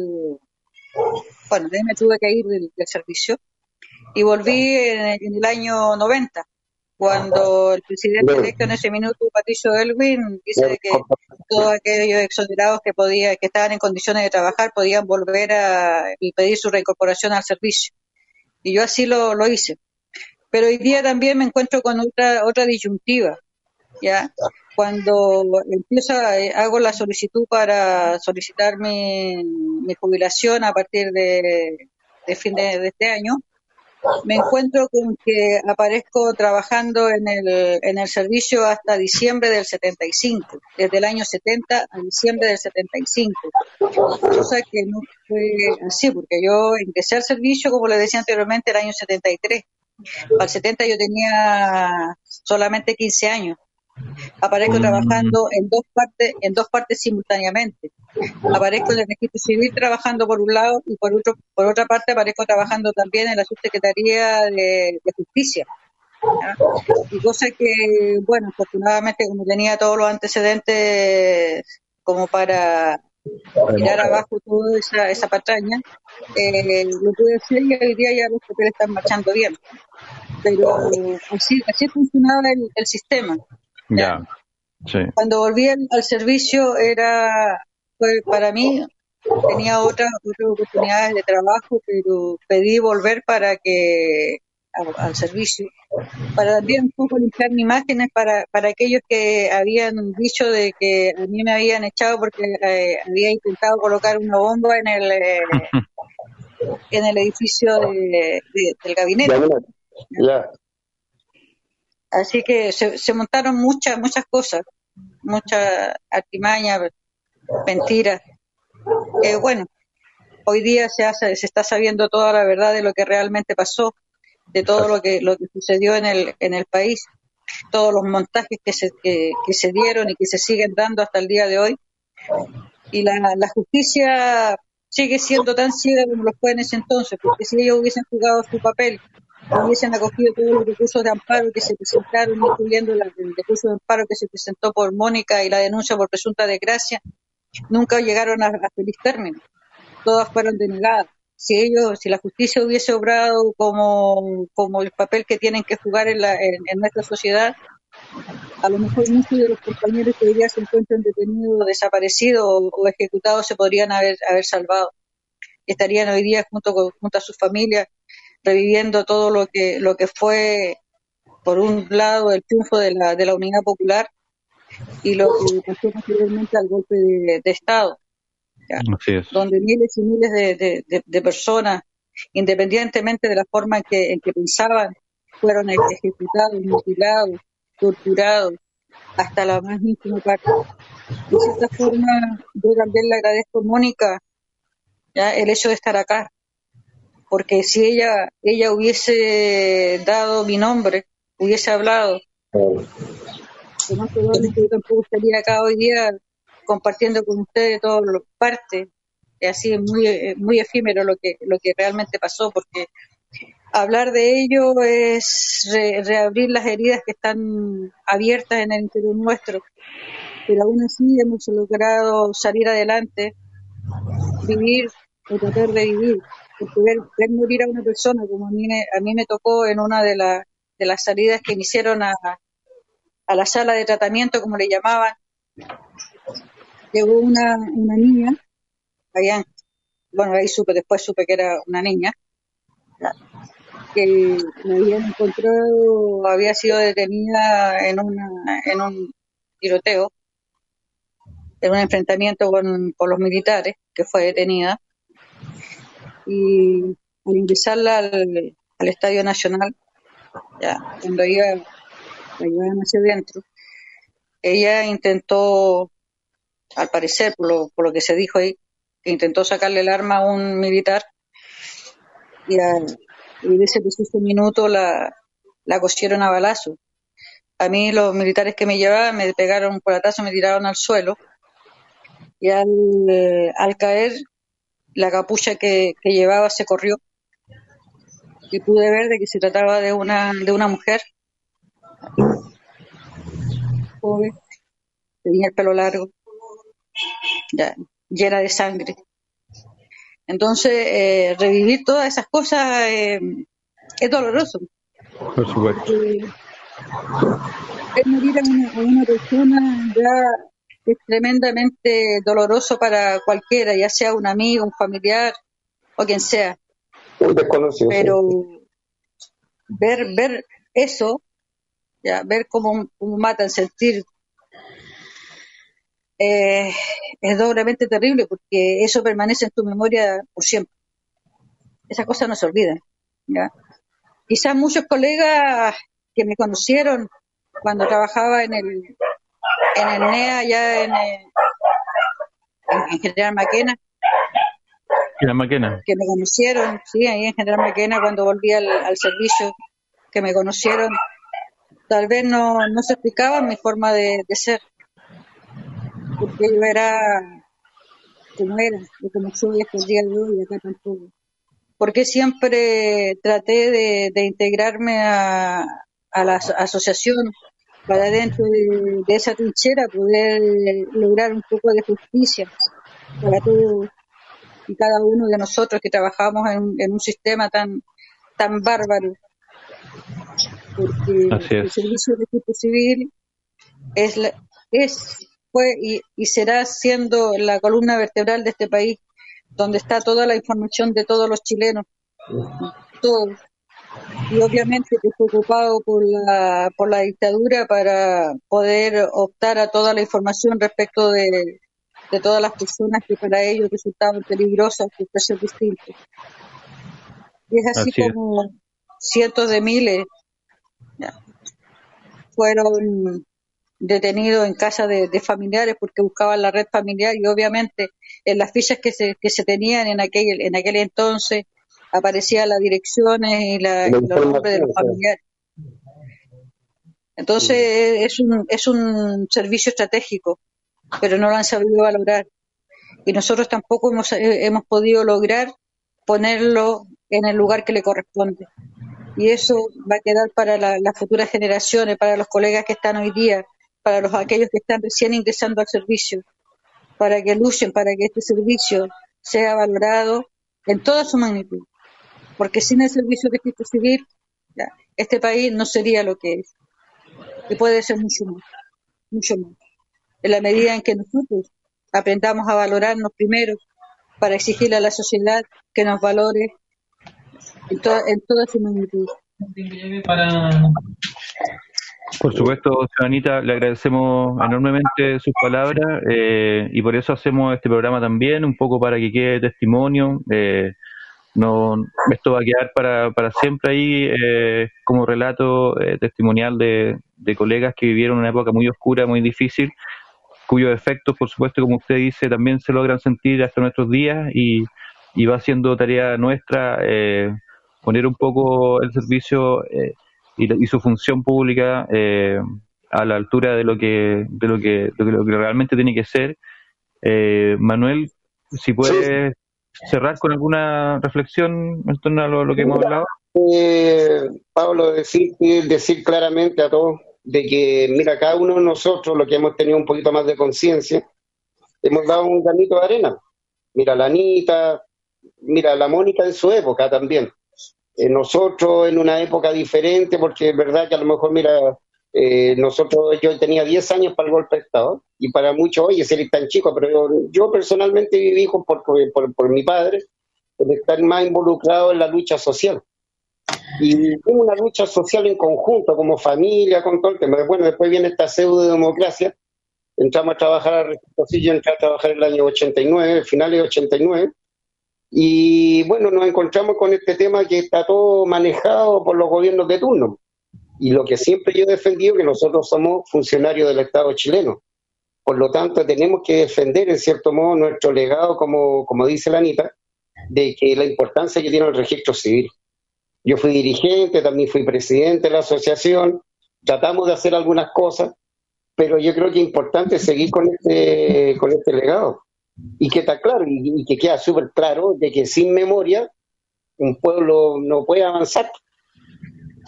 S4: Bueno, de ahí me tuve que ir del, servicio y volví en, el año 90, cuando el presidente electo en ese minuto, Patricio Elwin, dice que todos aquellos exonerados que podía, que estaban en condiciones de trabajar podían volver a y pedir su reincorporación al servicio. Y yo así lo, lo hice. Pero hoy día también me encuentro con otra, otra disyuntiva, ¿ya? Cuando empiezo, eh, hago la solicitud para solicitar mi, mi jubilación a partir de, de fin de, este año, me encuentro con que aparezco trabajando en el, en el servicio hasta diciembre del 75, desde el año 70 a diciembre del 75, cosa que no fue así, porque yo empecé al servicio, como le decía anteriormente, el año 73. Al 70 yo tenía solamente 15 años. Aparezco mm. trabajando en dos partes, en dos partes simultáneamente. Aparezco en el registro civil trabajando por un lado y por otro, por otra parte aparezco trabajando también en la subsecretaría de, justicia. Y cosa que, bueno, afortunadamente como tenía todos los antecedentes como para mirar abajo toda esa, esa patraña, eh, lo pude hacer y hoy día ya los papeles están marchando bien. Pero así, así funcionaba el sistema.
S2: Ya.
S4: Cuando volví al, servicio era, fue para mí, tenía otras oportunidades de trabajo, pero pedí volver para que al, servicio, para también un poco limpiar mi imágenes para, para aquellos que habían dicho de que a mí me habían echado porque eh, había intentado colocar una bomba en el eh, en el edificio de, del gabinete. Así que se, montaron muchas, muchas cosas, muchas artimañas, mentiras. Eh, bueno, hoy día se, hace, se está sabiendo toda la verdad de lo que realmente pasó, de todo lo que, lo que sucedió en el, en el país, todos los montajes que se, que, se dieron y que se siguen dando hasta el día de hoy. Y la, la justicia sigue siendo tan ciega como lo fue en ese entonces, porque si ellos hubiesen jugado su papel hubiesen acogido todos los recursos de amparo que se presentaron, incluyendo el recurso de amparo que se presentó por Mónica y la denuncia por presunta desgracia, nunca llegaron a, feliz término. Todas fueron denegadas. Si ellos, si la justicia hubiese obrado como, como el papel que tienen que jugar en, la, en, nuestra sociedad, a lo mejor muchos de los compañeros que hoy día se encuentran detenidos, desaparecidos o, ejecutados se podrían haber, haber salvado. Estarían hoy día junto, con, junto a sus familias reviviendo todo lo que, lo que fue, por un lado, el triunfo de la, de la unidad popular y lo que pasó posteriormente al golpe de, Estado, donde miles y miles de, de, personas, independientemente de la forma en que, en que pensaban, fueron ejecutados, mutilados, torturados, hasta la más íntima parte. De cierta forma, yo también le agradezco a Mónica ¿ya? el hecho de estar acá, porque si ella ella hubiese dado mi nombre, hubiese hablado, oh. yo tampoco estaría acá hoy día compartiendo con ustedes todas las partes, así es muy muy efímero lo que lo que realmente pasó, porque hablar de ello es reabrir las heridas que están abiertas en el interior nuestro, pero aún así hemos logrado salir adelante, vivir o tratar de vivir porque ver, morir a una persona como a mí me, a mí me tocó en una de, de las salidas que me hicieron a, la sala de tratamiento, como le llamaban, llegó una, una niña, bueno, ahí supe, después supe que era una niña, que me habían encontrado, había sido detenida en, una, en un tiroteo, en un enfrentamiento con los militares, que fue detenida y al ingresarla al, Estadio Nacional, ya, cuando iba, la llevaban hacia adentro, ella intentó al parecer, por lo, por lo que se dijo ahí, que intentó sacarle el arma a un militar y, en ese preciso minuto la, la cosieron a balazo. A mí los militares que me llevaban me pegaron un colatazo, me tiraron al suelo y al, eh, al caer la capucha que, que, llevaba se corrió y pude ver de que se trataba de una, de una mujer joven, tenía el pelo largo, ya, llena de sangre. Entonces, eh, revivir todas esas cosas eh, es doloroso.
S2: Por supuesto.
S4: Eh, es morir a una, a una persona ya es tremendamente doloroso para cualquiera, ya sea un amigo, un familiar o quien sea.
S3: Un desconocido.
S4: Pero ver, ver eso, ya, ver cómo, cómo matan, sentir, eh, es doblemente terrible porque eso permanece en tu memoria por siempre. Esas cosas no se olvidan. ¿ya? Quizás muchos colegas que me conocieron cuando trabajaba en el, en el NEA, ya en, el, en, General Maquena,
S2: General Maquena.
S4: que me conocieron, sí, ahí en General Maquena cuando volví al, al servicio, que me conocieron, tal vez no, no se explicaban mi forma de, de ser, porque yo era como era, y como soy hasta el día de hoy, acá tampoco. Porque siempre traté de, de integrarme a, a la asociación para dentro de, de, esa trinchera poder lograr un poco de justicia para todos y cada uno de nosotros que trabajamos en, en un sistema tan tan bárbaro. Porque el servicio de registro civil es la, es fue y, y será siendo la columna vertebral de este país donde está toda la información de todos los chilenos todos y obviamente que fue ocupado por la, por la dictadura para poder optar a toda la información respecto de, de todas las personas que para ellos resultaban peligrosas por ser distintos. Y es así, así como cientos de miles fueron detenidos en casa de, de, familiares porque buscaban la red familiar y obviamente en las fichas que se, que se tenían en aquel, en aquel entonces aparecían las direcciones y, la, y los nombres de los familiares. Entonces es un, es un servicio estratégico, pero no lo han sabido valorar. Y nosotros tampoco hemos, hemos podido lograr ponerlo en el lugar que le corresponde. Y eso va a quedar para la, las futuras generaciones, para los colegas que están hoy día, para los aquellos que están recién ingresando al servicio, para que luchen para que este servicio sea valorado en toda su magnitud porque sin el servicio de registro civil ya, este país no sería lo que es y puede ser mucho más mucho más en la medida en que nosotros aprendamos a valorarnos primero para exigirle a la sociedad que nos valore en, to en toda su magnitud
S2: para... Por supuesto, Anita, le agradecemos enormemente sus palabras eh, y por eso hacemos este programa también, un poco para que quede testimonio. Eh, no esto va a quedar para, para siempre ahí eh, como relato eh, testimonial de, de, colegas que vivieron una época muy oscura, muy difícil, cuyos efectos, por supuesto, como usted dice, también se logran sentir hasta nuestros días y, y va siendo tarea nuestra eh, poner un poco el servicio eh, y, y, su función pública eh, a la altura de lo que de lo que, de lo que realmente tiene que ser. Eh, Manuel, si puedes cerrar con alguna reflexión en torno a lo, lo que hemos hablado?
S3: Eh, Pablo, decir, decir claramente a todos de que, mira, cada uno de nosotros, lo que hemos tenido un poquito más de conciencia, hemos dado un granito de arena. Mira, la Anita, mira, la Mónica en su época también. Eh, nosotros en una época diferente, porque es verdad que a lo mejor, mira, eh, nosotros, yo tenía 10 años para el golpe de Estado, y para muchos, oye, ser tan chico, pero yo, personalmente viví por, por, por, mi padre, por estar más involucrado en la lucha social. Y hubo una lucha social en conjunto, como familia, con todo el tema. Bueno, después viene esta pseudo democracia, entramos a trabajar yo entré a trabajar en el año 89, finales de 89, y bueno, nos encontramos con este tema que está todo manejado por los gobiernos de turno. Y lo que siempre yo he defendido que nosotros somos funcionarios del Estado chileno. Por lo tanto, tenemos que defender, en cierto modo, nuestro legado, como, como dice la Anita, de que la importancia que tiene el registro civil. Yo fui dirigente, también fui presidente de la asociación, tratamos de hacer algunas cosas, pero yo creo que es importante seguir con este, con este legado. Y que está claro, y, que queda súper claro de que sin memoria un pueblo no puede avanzar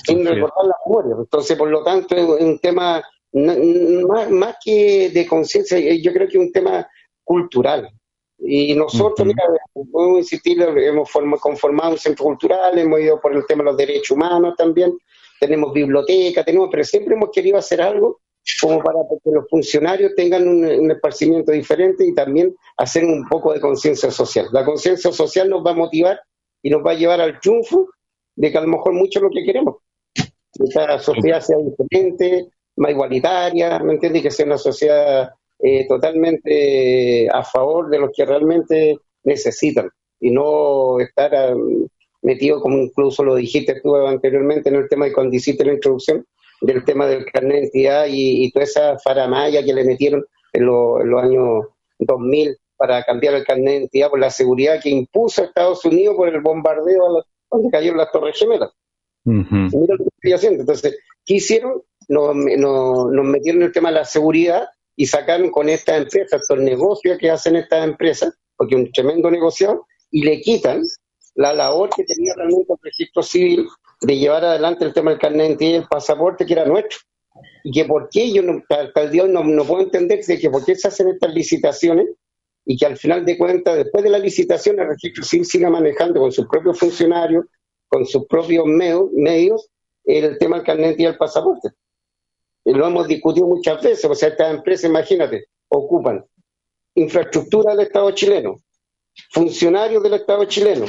S3: sin recordar la memoria. Entonces, por lo tanto, es un tema más, más que de conciencia, yo creo que es un tema cultural. Y nosotros, mira, podemos insistir, hemos conformado un centro cultural, hemos ido por el tema de los derechos humanos también, tenemos biblioteca, tenemos, pero siempre hemos querido hacer algo como para que los funcionarios tengan un, esparcimiento diferente y también hacer un poco de conciencia social. La conciencia social nos va a motivar y nos va a llevar al triunfo de que a lo mejor mucho es lo que queremos. Que esta sociedad sea diferente, más igualitaria, ¿me entiendes? Que sea una sociedad eh, totalmente a favor de los que realmente necesitan y no estar um, metido, como incluso lo dijiste tú anteriormente en el tema de cuando hiciste la introducción, del tema del carnet de identidad y, toda esa faramaya que le metieron en, los años 2000 para cambiar el carnet de identidad por la seguridad que impuso Estados Unidos por el bombardeo a donde cayeron las Torres Gemelas. Lo que. Entonces, ¿qué hicieron? Nos, nos metieron en el tema de la seguridad y sacaron con estas empresas, estos negocios que hacen estas empresas, porque es un tremendo negocio, y le quitan la labor que tenía realmente el registro civil de llevar adelante el tema del carnet y el pasaporte que era nuestro. Y que por qué yo no, hasta el día no, no puedo entender que por qué se hacen estas licitaciones y que al final de cuentas, después de la licitación, el registro civil siga manejando con sus propios funcionarios, con sus propios medios, el tema del carnet y el pasaporte lo hemos discutido muchas veces, o sea, estas empresas, imagínate, ocupan infraestructura del Estado chileno, funcionarios del Estado chileno,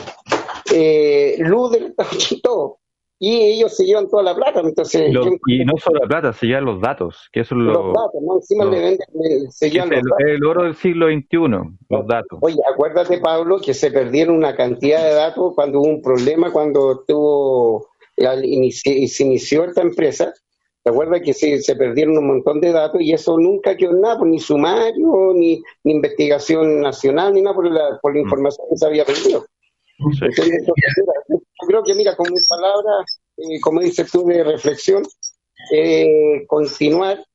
S3: eh, luz del Estado chileno, todo. Y ellos se llevan toda la plata. Entonces,
S2: y no solo la plata, se llevan los datos, que eso es lo,
S3: los datos, ¿no? Encima le venden, se llevan
S2: el, los datos. el oro del siglo XXI, los datos.
S3: Oye, acuérdate, Pablo, que se perdieron una cantidad de datos cuando hubo un problema, cuando tuvo, se inició esta empresa, ¿Te acuerdas que se, se, perdieron un montón de datos y eso nunca quedó nada, pues, ni sumario, ni, ni, investigación nacional, ni nada por la, por la mm. información que se había perdido? yo creo que, mira, con mis palabras, eh, como dices tú, de reflexión, eh, continuar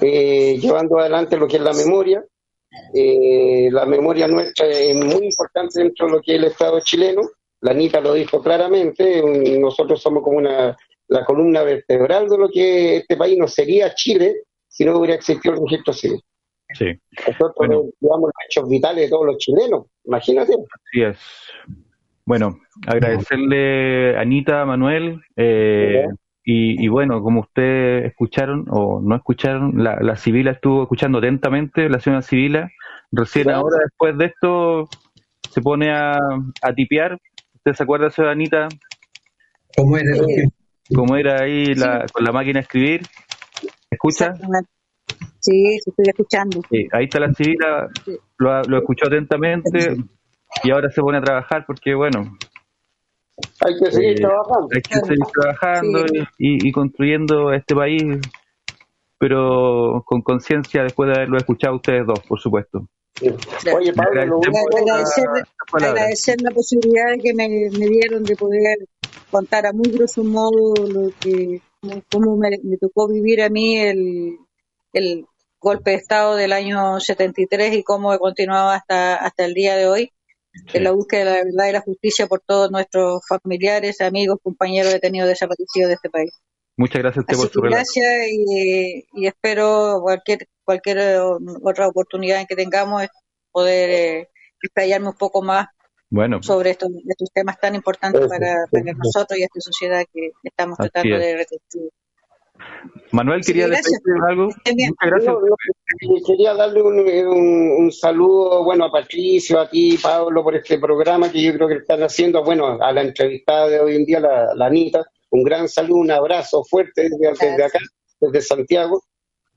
S3: eh, llevando adelante lo que es la memoria. la memoria nuestra es muy importante dentro de lo que es el Estado chileno. La Anita lo dijo claramente, nosotros somos como una la columna vertebral de lo que este país no sería Chile si no hubiera existido el registro civil.
S2: Sí.
S3: Nosotros llevamos los hechos vitales de todos los chilenos, imagínate.
S2: Así es. Bueno, agradecerle a Anita, Manuel, eh, y, bueno, como ustedes escucharon o no escucharon, la, la Civila estuvo escuchando atentamente, la señora Civila, recién ahora después de esto se pone a, a tipear. ¿Usted se acuerda, señora Anita?
S5: ¿Cómo era eso?
S2: cómo era ahí la, con la máquina de escribir. ¿Escucha?
S4: Sí, estoy escuchando.
S2: Sí, ahí está la civil, lo, lo escuchó atentamente y ahora se pone a trabajar porque, bueno.
S3: Hay que seguir eh, trabajando.
S2: Hay que seguir trabajando y, y, construyendo este país, pero con conciencia después de haberlo escuchado ustedes dos, por supuesto.
S3: Oye, Pablo, lo
S4: agradecer, agradecer la posibilidad que me, me dieron de poder contar a muy grosso modo lo que cómo me, tocó vivir a mí el, el golpe de Estado del año 73 y cómo he continuado hasta, hasta el día de hoy en la búsqueda de la verdad y la justicia por todos nuestros familiares, amigos, compañeros detenidos desaparecidos de este país.
S2: Muchas gracias
S4: por su Gracias y, y, espero cualquier cualquier otra oportunidad en que tengamos poder eh, explayarme un poco más
S2: bueno.
S4: sobre estos, estos temas tan importantes para, nosotros y esta sociedad que estamos tratando de reconstruir.
S2: Manuel, quería decir algo.
S3: gracias. quería darle un, un, saludo, bueno, a Patricio, a ti, Pablo, por este programa que yo creo que están haciendo, bueno, a la entrevistada de hoy en día, la, la Anita, un gran saludo, un abrazo fuerte desde, acá, desde Santiago.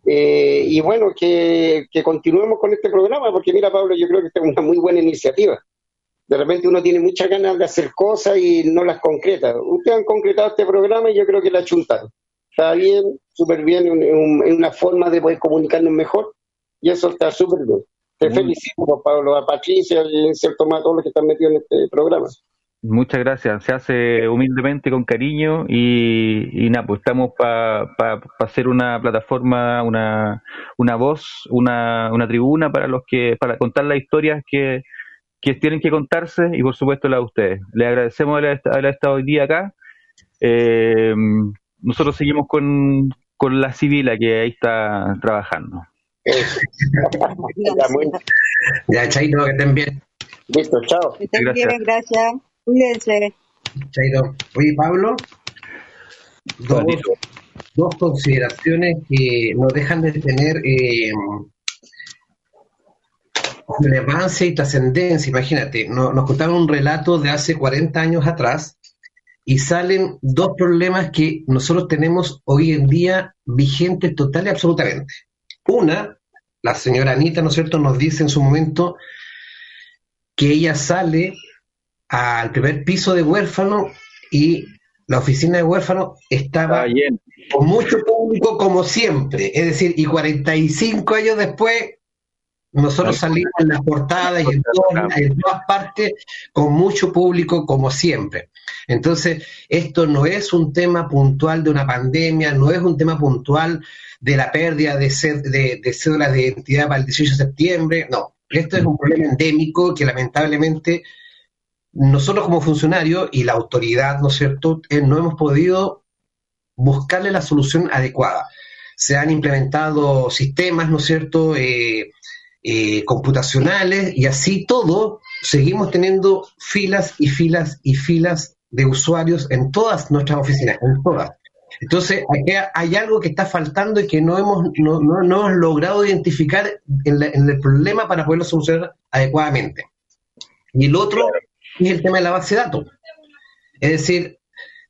S3: Eh, y bueno, que, que continuemos con este programa, porque mira, Pablo, yo creo que esta es una muy buena iniciativa de repente uno tiene muchas ganas de hacer cosas y no las concreta. Ustedes han concretado este programa y yo creo que la chuntaron. Está bien, súper bien, es una forma de poder comunicarnos mejor y eso está súper bien. Te felicito, Pablo, a Patricia y en cierto modo a todos los que están metidos en este programa.
S2: Muchas gracias. Se hace humildemente, con cariño y, y nada, pues estamos para pa, hacer una plataforma, una, una voz, una, una tribuna para los que, para contar las historias que, que tienen que contarse y por supuesto la de ustedes. Les agradecemos haber, estado hoy día acá. Eh, nosotros seguimos con, con la civila que ahí está trabajando.
S5: ya, Chaito, que estén bien.
S3: Listo, chao.
S4: Que estén bien, gracias. Cuídense.
S5: Chaito. Oye, Pablo, dos, dos, consideraciones que nos dejan de tener eh, relevancia y trascendencia. Imagínate, nos contaron un relato de hace 40 años atrás y salen dos problemas que nosotros tenemos hoy en día vigentes total y absolutamente. Una, la señora Anita, ¿no es cierto?, nos dice en su momento que ella sale al primer piso de huérfano y la oficina de huérfano estaba con mucho público como siempre. Es decir, y 45 años después, nosotros salimos en las portadas y en todas, en todas partes con mucho público como siempre. Entonces, esto no es un tema puntual de una pandemia, no es un tema puntual de la pérdida de, de, de cédulas de identidad para el 18 de septiembre, no. Esto es un problema endémico que lamentablemente nosotros como funcionarios y la autoridad, ¿no es cierto?, eh, no hemos podido buscarle la solución adecuada. Se han implementado sistemas, ¿no es cierto?, eh, eh, computacionales y así todo, seguimos teniendo filas y filas y filas de usuarios en todas nuestras oficinas, en todas. Entonces, aquí hay algo que está faltando y que no hemos, no, no, hemos logrado identificar en, en, el problema para poderlo solucionar adecuadamente. Y el otro es el tema de la base de datos. Es decir,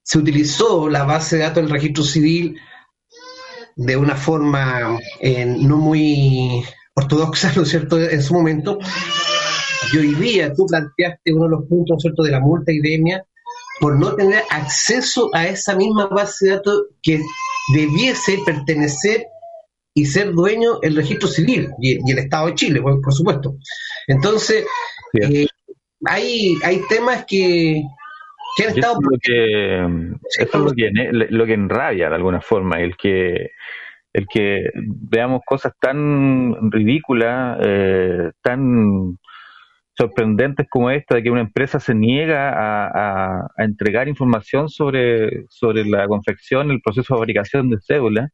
S5: se utilizó la base de datos del registro civil de una forma eh, no muy ortodoxa, ¿no es cierto?, en su momento. Y hoy día tú planteaste uno de los puntos, ¿no es cierto?, de la multa idemia por no tener acceso a esa misma base de datos que debiese pertenecer y ser dueño el registro civil y, el Estado de Chile, por, supuesto. Entonces, eh, hay, hay temas que, que han estado...
S2: Lo que, esto es lo que, lo que enrabia de alguna forma, el que el que veamos cosas tan ridículas, eh, tan sorprendentes como esta, de que una empresa se niega a, entregar información sobre, sobre la confección, el proceso de fabricación de cédulas,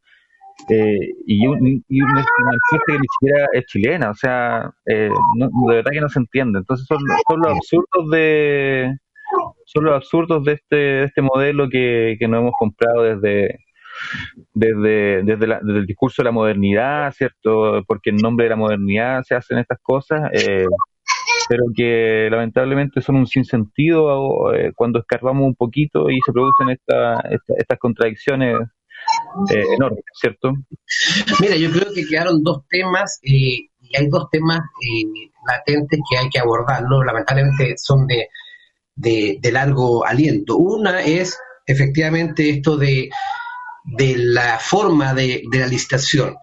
S2: eh, y, un, y que ni siquiera es chilena, o sea, eh, de verdad que no se entiende. Entonces son, son los absurdos de son los absurdos de este, de este modelo que, que nos hemos comprado desde desde, desde, desde, el discurso de la modernidad, ¿cierto? Porque en nombre de la modernidad se hacen estas cosas. Eh, pero que lamentablemente son un sinsentido eh, cuando escarbamos un poquito y se producen estas contradicciones eh, enormes, ¿cierto?
S5: Mira, yo creo que quedaron dos temas y hay dos temas latentes que hay que abordarlo, lamentablemente son de, largo aliento. Una es efectivamente esto de, de la forma de, de la licitación.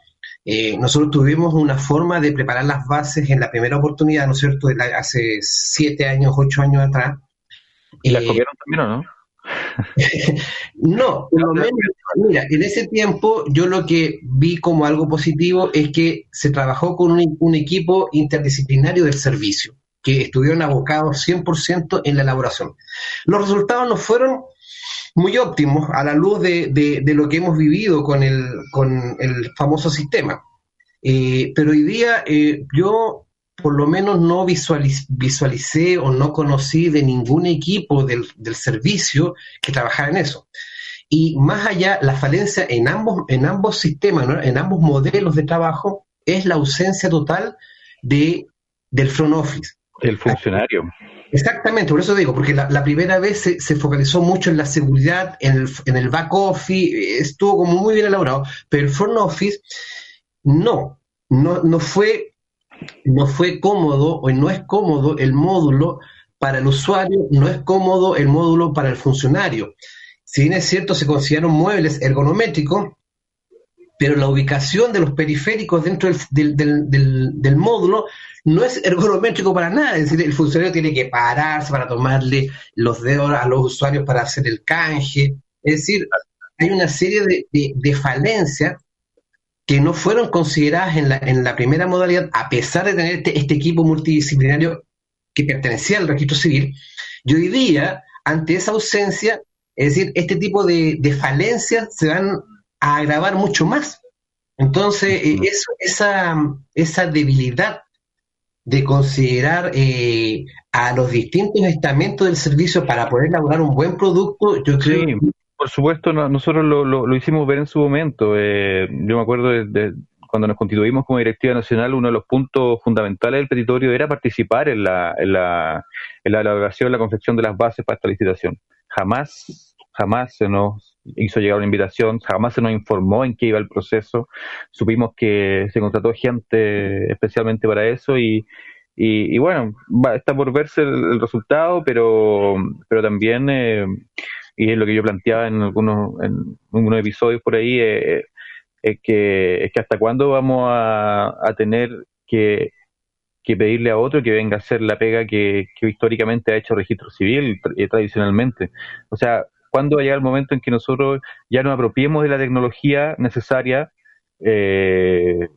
S5: Eh, nosotros tuvimos una forma de preparar las bases en la primera oportunidad, ¿no es cierto?, hace siete años, ocho años atrás.
S2: ¿Y las comieron también o no?
S5: no, por lo menos, mira, en ese tiempo yo lo que vi como algo positivo es que se trabajó con un, equipo interdisciplinario del servicio, que estuvieron abocados 100% en la elaboración. Los resultados no fueron muy óptimos a la luz de, de, lo que hemos vivido con el, con el famoso sistema. Eh, pero hoy día eh, yo por lo menos no visualicé o no conocí de ningún equipo del, del, servicio que trabajara en eso. Y más allá, la falencia en ambos, en ambos sistemas, en ambos modelos de trabajo, es la ausencia total de, del front office.
S2: El funcionario.
S5: Exactamente, por eso digo, porque la, primera vez se, focalizó mucho en la seguridad, en el, en el back office, estuvo como muy bien elaborado, pero el front office no, no, no fue no fue cómodo o no es cómodo el módulo para el usuario, no es cómodo el módulo para el funcionario. Si bien es cierto, se consideran muebles ergonométricos, pero la ubicación de los periféricos dentro del, del, módulo no es ergonométrico para nada. Es decir, el funcionario tiene que pararse para tomarle los dedos a los usuarios para hacer el canje. Es decir, hay una serie de, falencias que no fueron consideradas en la, en la primera modalidad, a pesar de tener este, este equipo multidisciplinario que pertenecía al registro civil. Y hoy día, ante esa ausencia, es decir, este tipo de, falencias se van a agravar mucho más. Entonces, eh, esa, esa debilidad de considerar eh, a los distintos estamentos del servicio para poder elaborar un buen producto, yo creo
S2: por supuesto, nosotros lo, lo, hicimos ver en su momento. Eh, yo me acuerdo de, cuando nos constituimos como directiva nacional, uno de los puntos fundamentales del petitorio era participar en la, en la, en la elaboración, la confección de las bases para esta licitación. Jamás, jamás se nos hizo llegar una invitación, jamás se nos informó en qué iba el proceso. Supimos que se contrató gente especialmente para eso y, y, bueno, está por verse el, resultado, pero, pero también eh, y es lo que yo planteaba en algunos, en algunos episodios por ahí, eh, es, que, es que hasta cuándo vamos a, tener que, pedirle a otro que venga a hacer la pega que, históricamente ha hecho registro civil eh, tradicionalmente. O sea, ¿cuándo va llegar el momento en que nosotros ya nos apropiemos de la tecnología necesaria eh,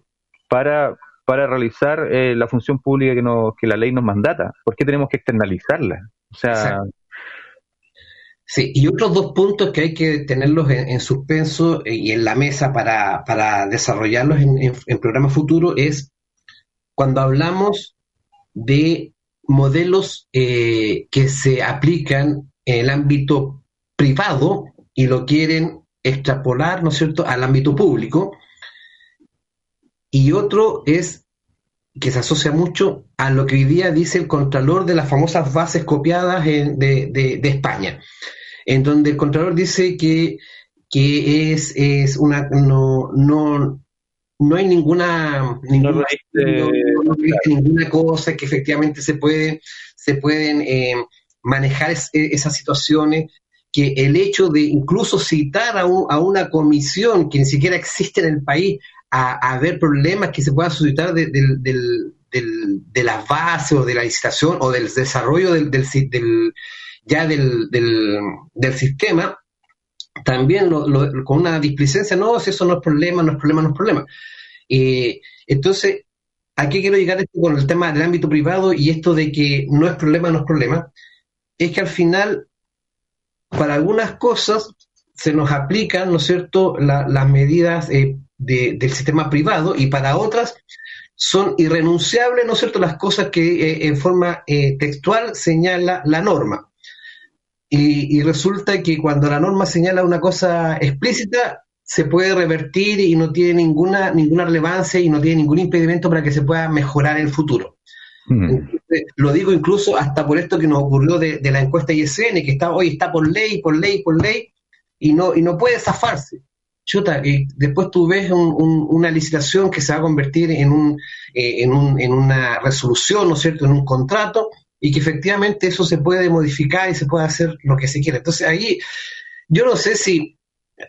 S2: para, para realizar la función pública que, nos, que la ley nos mandata? ¿Por qué tenemos que externalizarla? O sea,
S5: Sí, y otros dos puntos que hay que tenerlos en, suspenso eh, y en la mesa para, para desarrollarlos en, en, programas futuros es cuando hablamos de modelos eh, que se aplican en el ámbito privado y lo quieren extrapolar, ¿no es cierto?, al ámbito público. Y otro es que se asocia mucho a lo que hoy día dice el contralor de las famosas bases copiadas de, de, de España en donde el Contralor dice que, que es, es una no, no, no hay ninguna ninguna, ninguna cosa que efectivamente se puede se pueden eh, manejar esas situaciones que el hecho de incluso citar a, a, una comisión que ni siquiera existe en el país a, ver problemas que se puedan suscitar de, de la base o de la licitación o del desarrollo del, del, ya del, del, sistema, también con una displicencia, no, si eso no es problema, no es problema, no es problema. Eh, entonces, aquí quiero llegar con el tema del ámbito privado y esto de que no es problema, no es problema, es que al final, para algunas cosas, se nos aplican, ¿no es cierto?, las medidas eh, del sistema privado y para otras son irrenunciables, ¿no es cierto?, las cosas que eh, en forma textual señala la norma. Y, resulta que cuando la norma señala una cosa explícita, se puede revertir y no tiene ninguna, ninguna relevancia y no tiene ningún impedimento para que se pueda mejorar en el futuro. Lo digo incluso hasta por esto que nos ocurrió de, la encuesta ISN, que está, hoy está por ley, por ley, por ley, y no, y no puede zafarse. Chuta, y después tú ves una licitación que se va a convertir en, un, eh, en, un, en una resolución, ¿no cierto?, en un contrato, y que efectivamente eso se puede modificar y se puede hacer lo que se quiera. Entonces ahí yo no sé si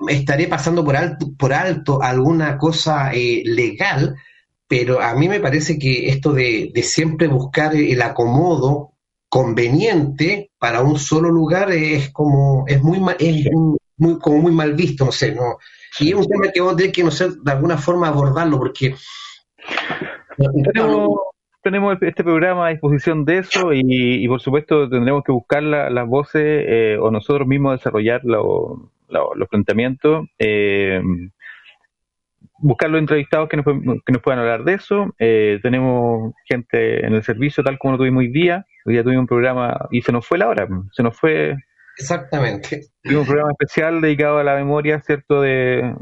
S5: estaré pasando por alto, por alto alguna cosa eh, legal, pero a mí me parece que esto de, siempre buscar el acomodo conveniente para un solo lugar es como es muy es muy como muy mal visto no sé no. Y es un tema que vamos a tener que no sé de alguna forma abordarlo porque
S2: tenemos este programa a disposición de eso y, por supuesto tendremos que buscar las voces eh, o nosotros mismos desarrollar los planteamientos, eh, buscar los entrevistados que nos, que nos puedan hablar de eso. Eh, tenemos gente en el servicio tal como lo tuvimos hoy día. Hoy día tuvimos un programa y se nos fue la hora, se nos fue...
S5: Exactamente.
S2: Tuvimos un programa especial dedicado a la memoria, ¿cierto?, de,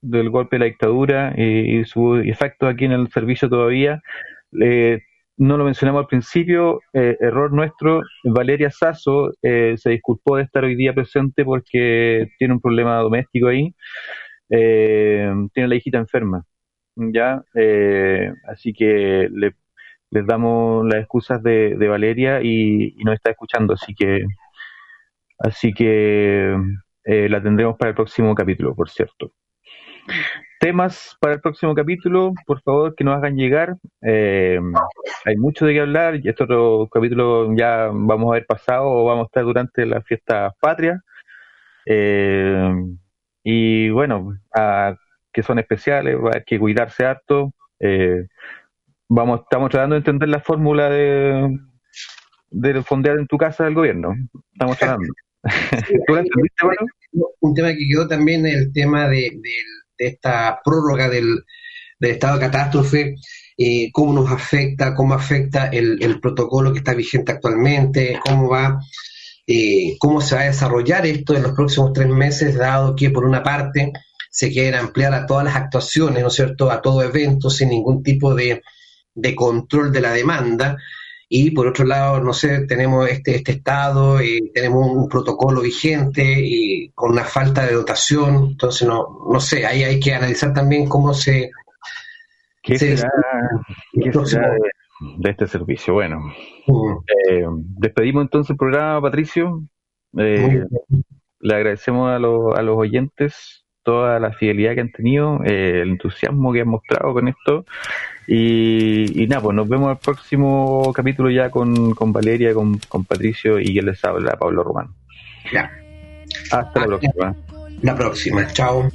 S2: del golpe de la dictadura y, y su efecto aquí en el servicio todavía. Eh, no lo mencionamos al principio, eh, error nuestro, Valeria Sasso eh, se disculpó de estar hoy día presente porque tiene un problema doméstico ahí, tiene la hijita enferma, ¿ya? así que le, les damos las excusas de, Valeria y, y, nos está escuchando, así que, así que la tendremos para el próximo capítulo, por cierto. temas para el próximo capítulo, por favor, que nos hagan llegar. Eh, hay mucho de qué hablar. Este otro capítulo ya vamos a haber pasado o vamos a estar durante la fiesta patria. Eh, y bueno, que son especiales, hay que cuidarse harto. Eh, vamos, estamos tratando de entender la fórmula de, de fondear en tu casa del gobierno. Estamos tratando.
S5: ¿Tú entendiste, Un tema que quedó también el tema de, esta prórroga del, estado de catástrofe, eh, cómo nos afecta, cómo afecta el, el, protocolo que está vigente actualmente, cómo va, eh, cómo se va a desarrollar esto en los próximos tres meses, dado que por una parte se quiere ampliar a todas las actuaciones, ¿no es cierto?, a todo evento sin ningún tipo de, de control de la demanda, y por otro lado, no sé, tenemos este, este estado, y tenemos un protocolo vigente y con una falta de dotación, entonces no, no sé, ahí hay que analizar también cómo se...
S2: ¿Qué será, de, este servicio? Bueno, eh, despedimos entonces el programa, Patricio. Eh, le agradecemos a, los a los oyentes toda la fidelidad que han tenido, eh, el entusiasmo que han mostrado con esto. Y, nada, pues nos vemos el próximo capítulo ya con, con Valeria, con, con Patricio y quien les habla, Pablo Román.
S5: Ya.
S2: Hasta la próxima.
S5: La próxima. Chao.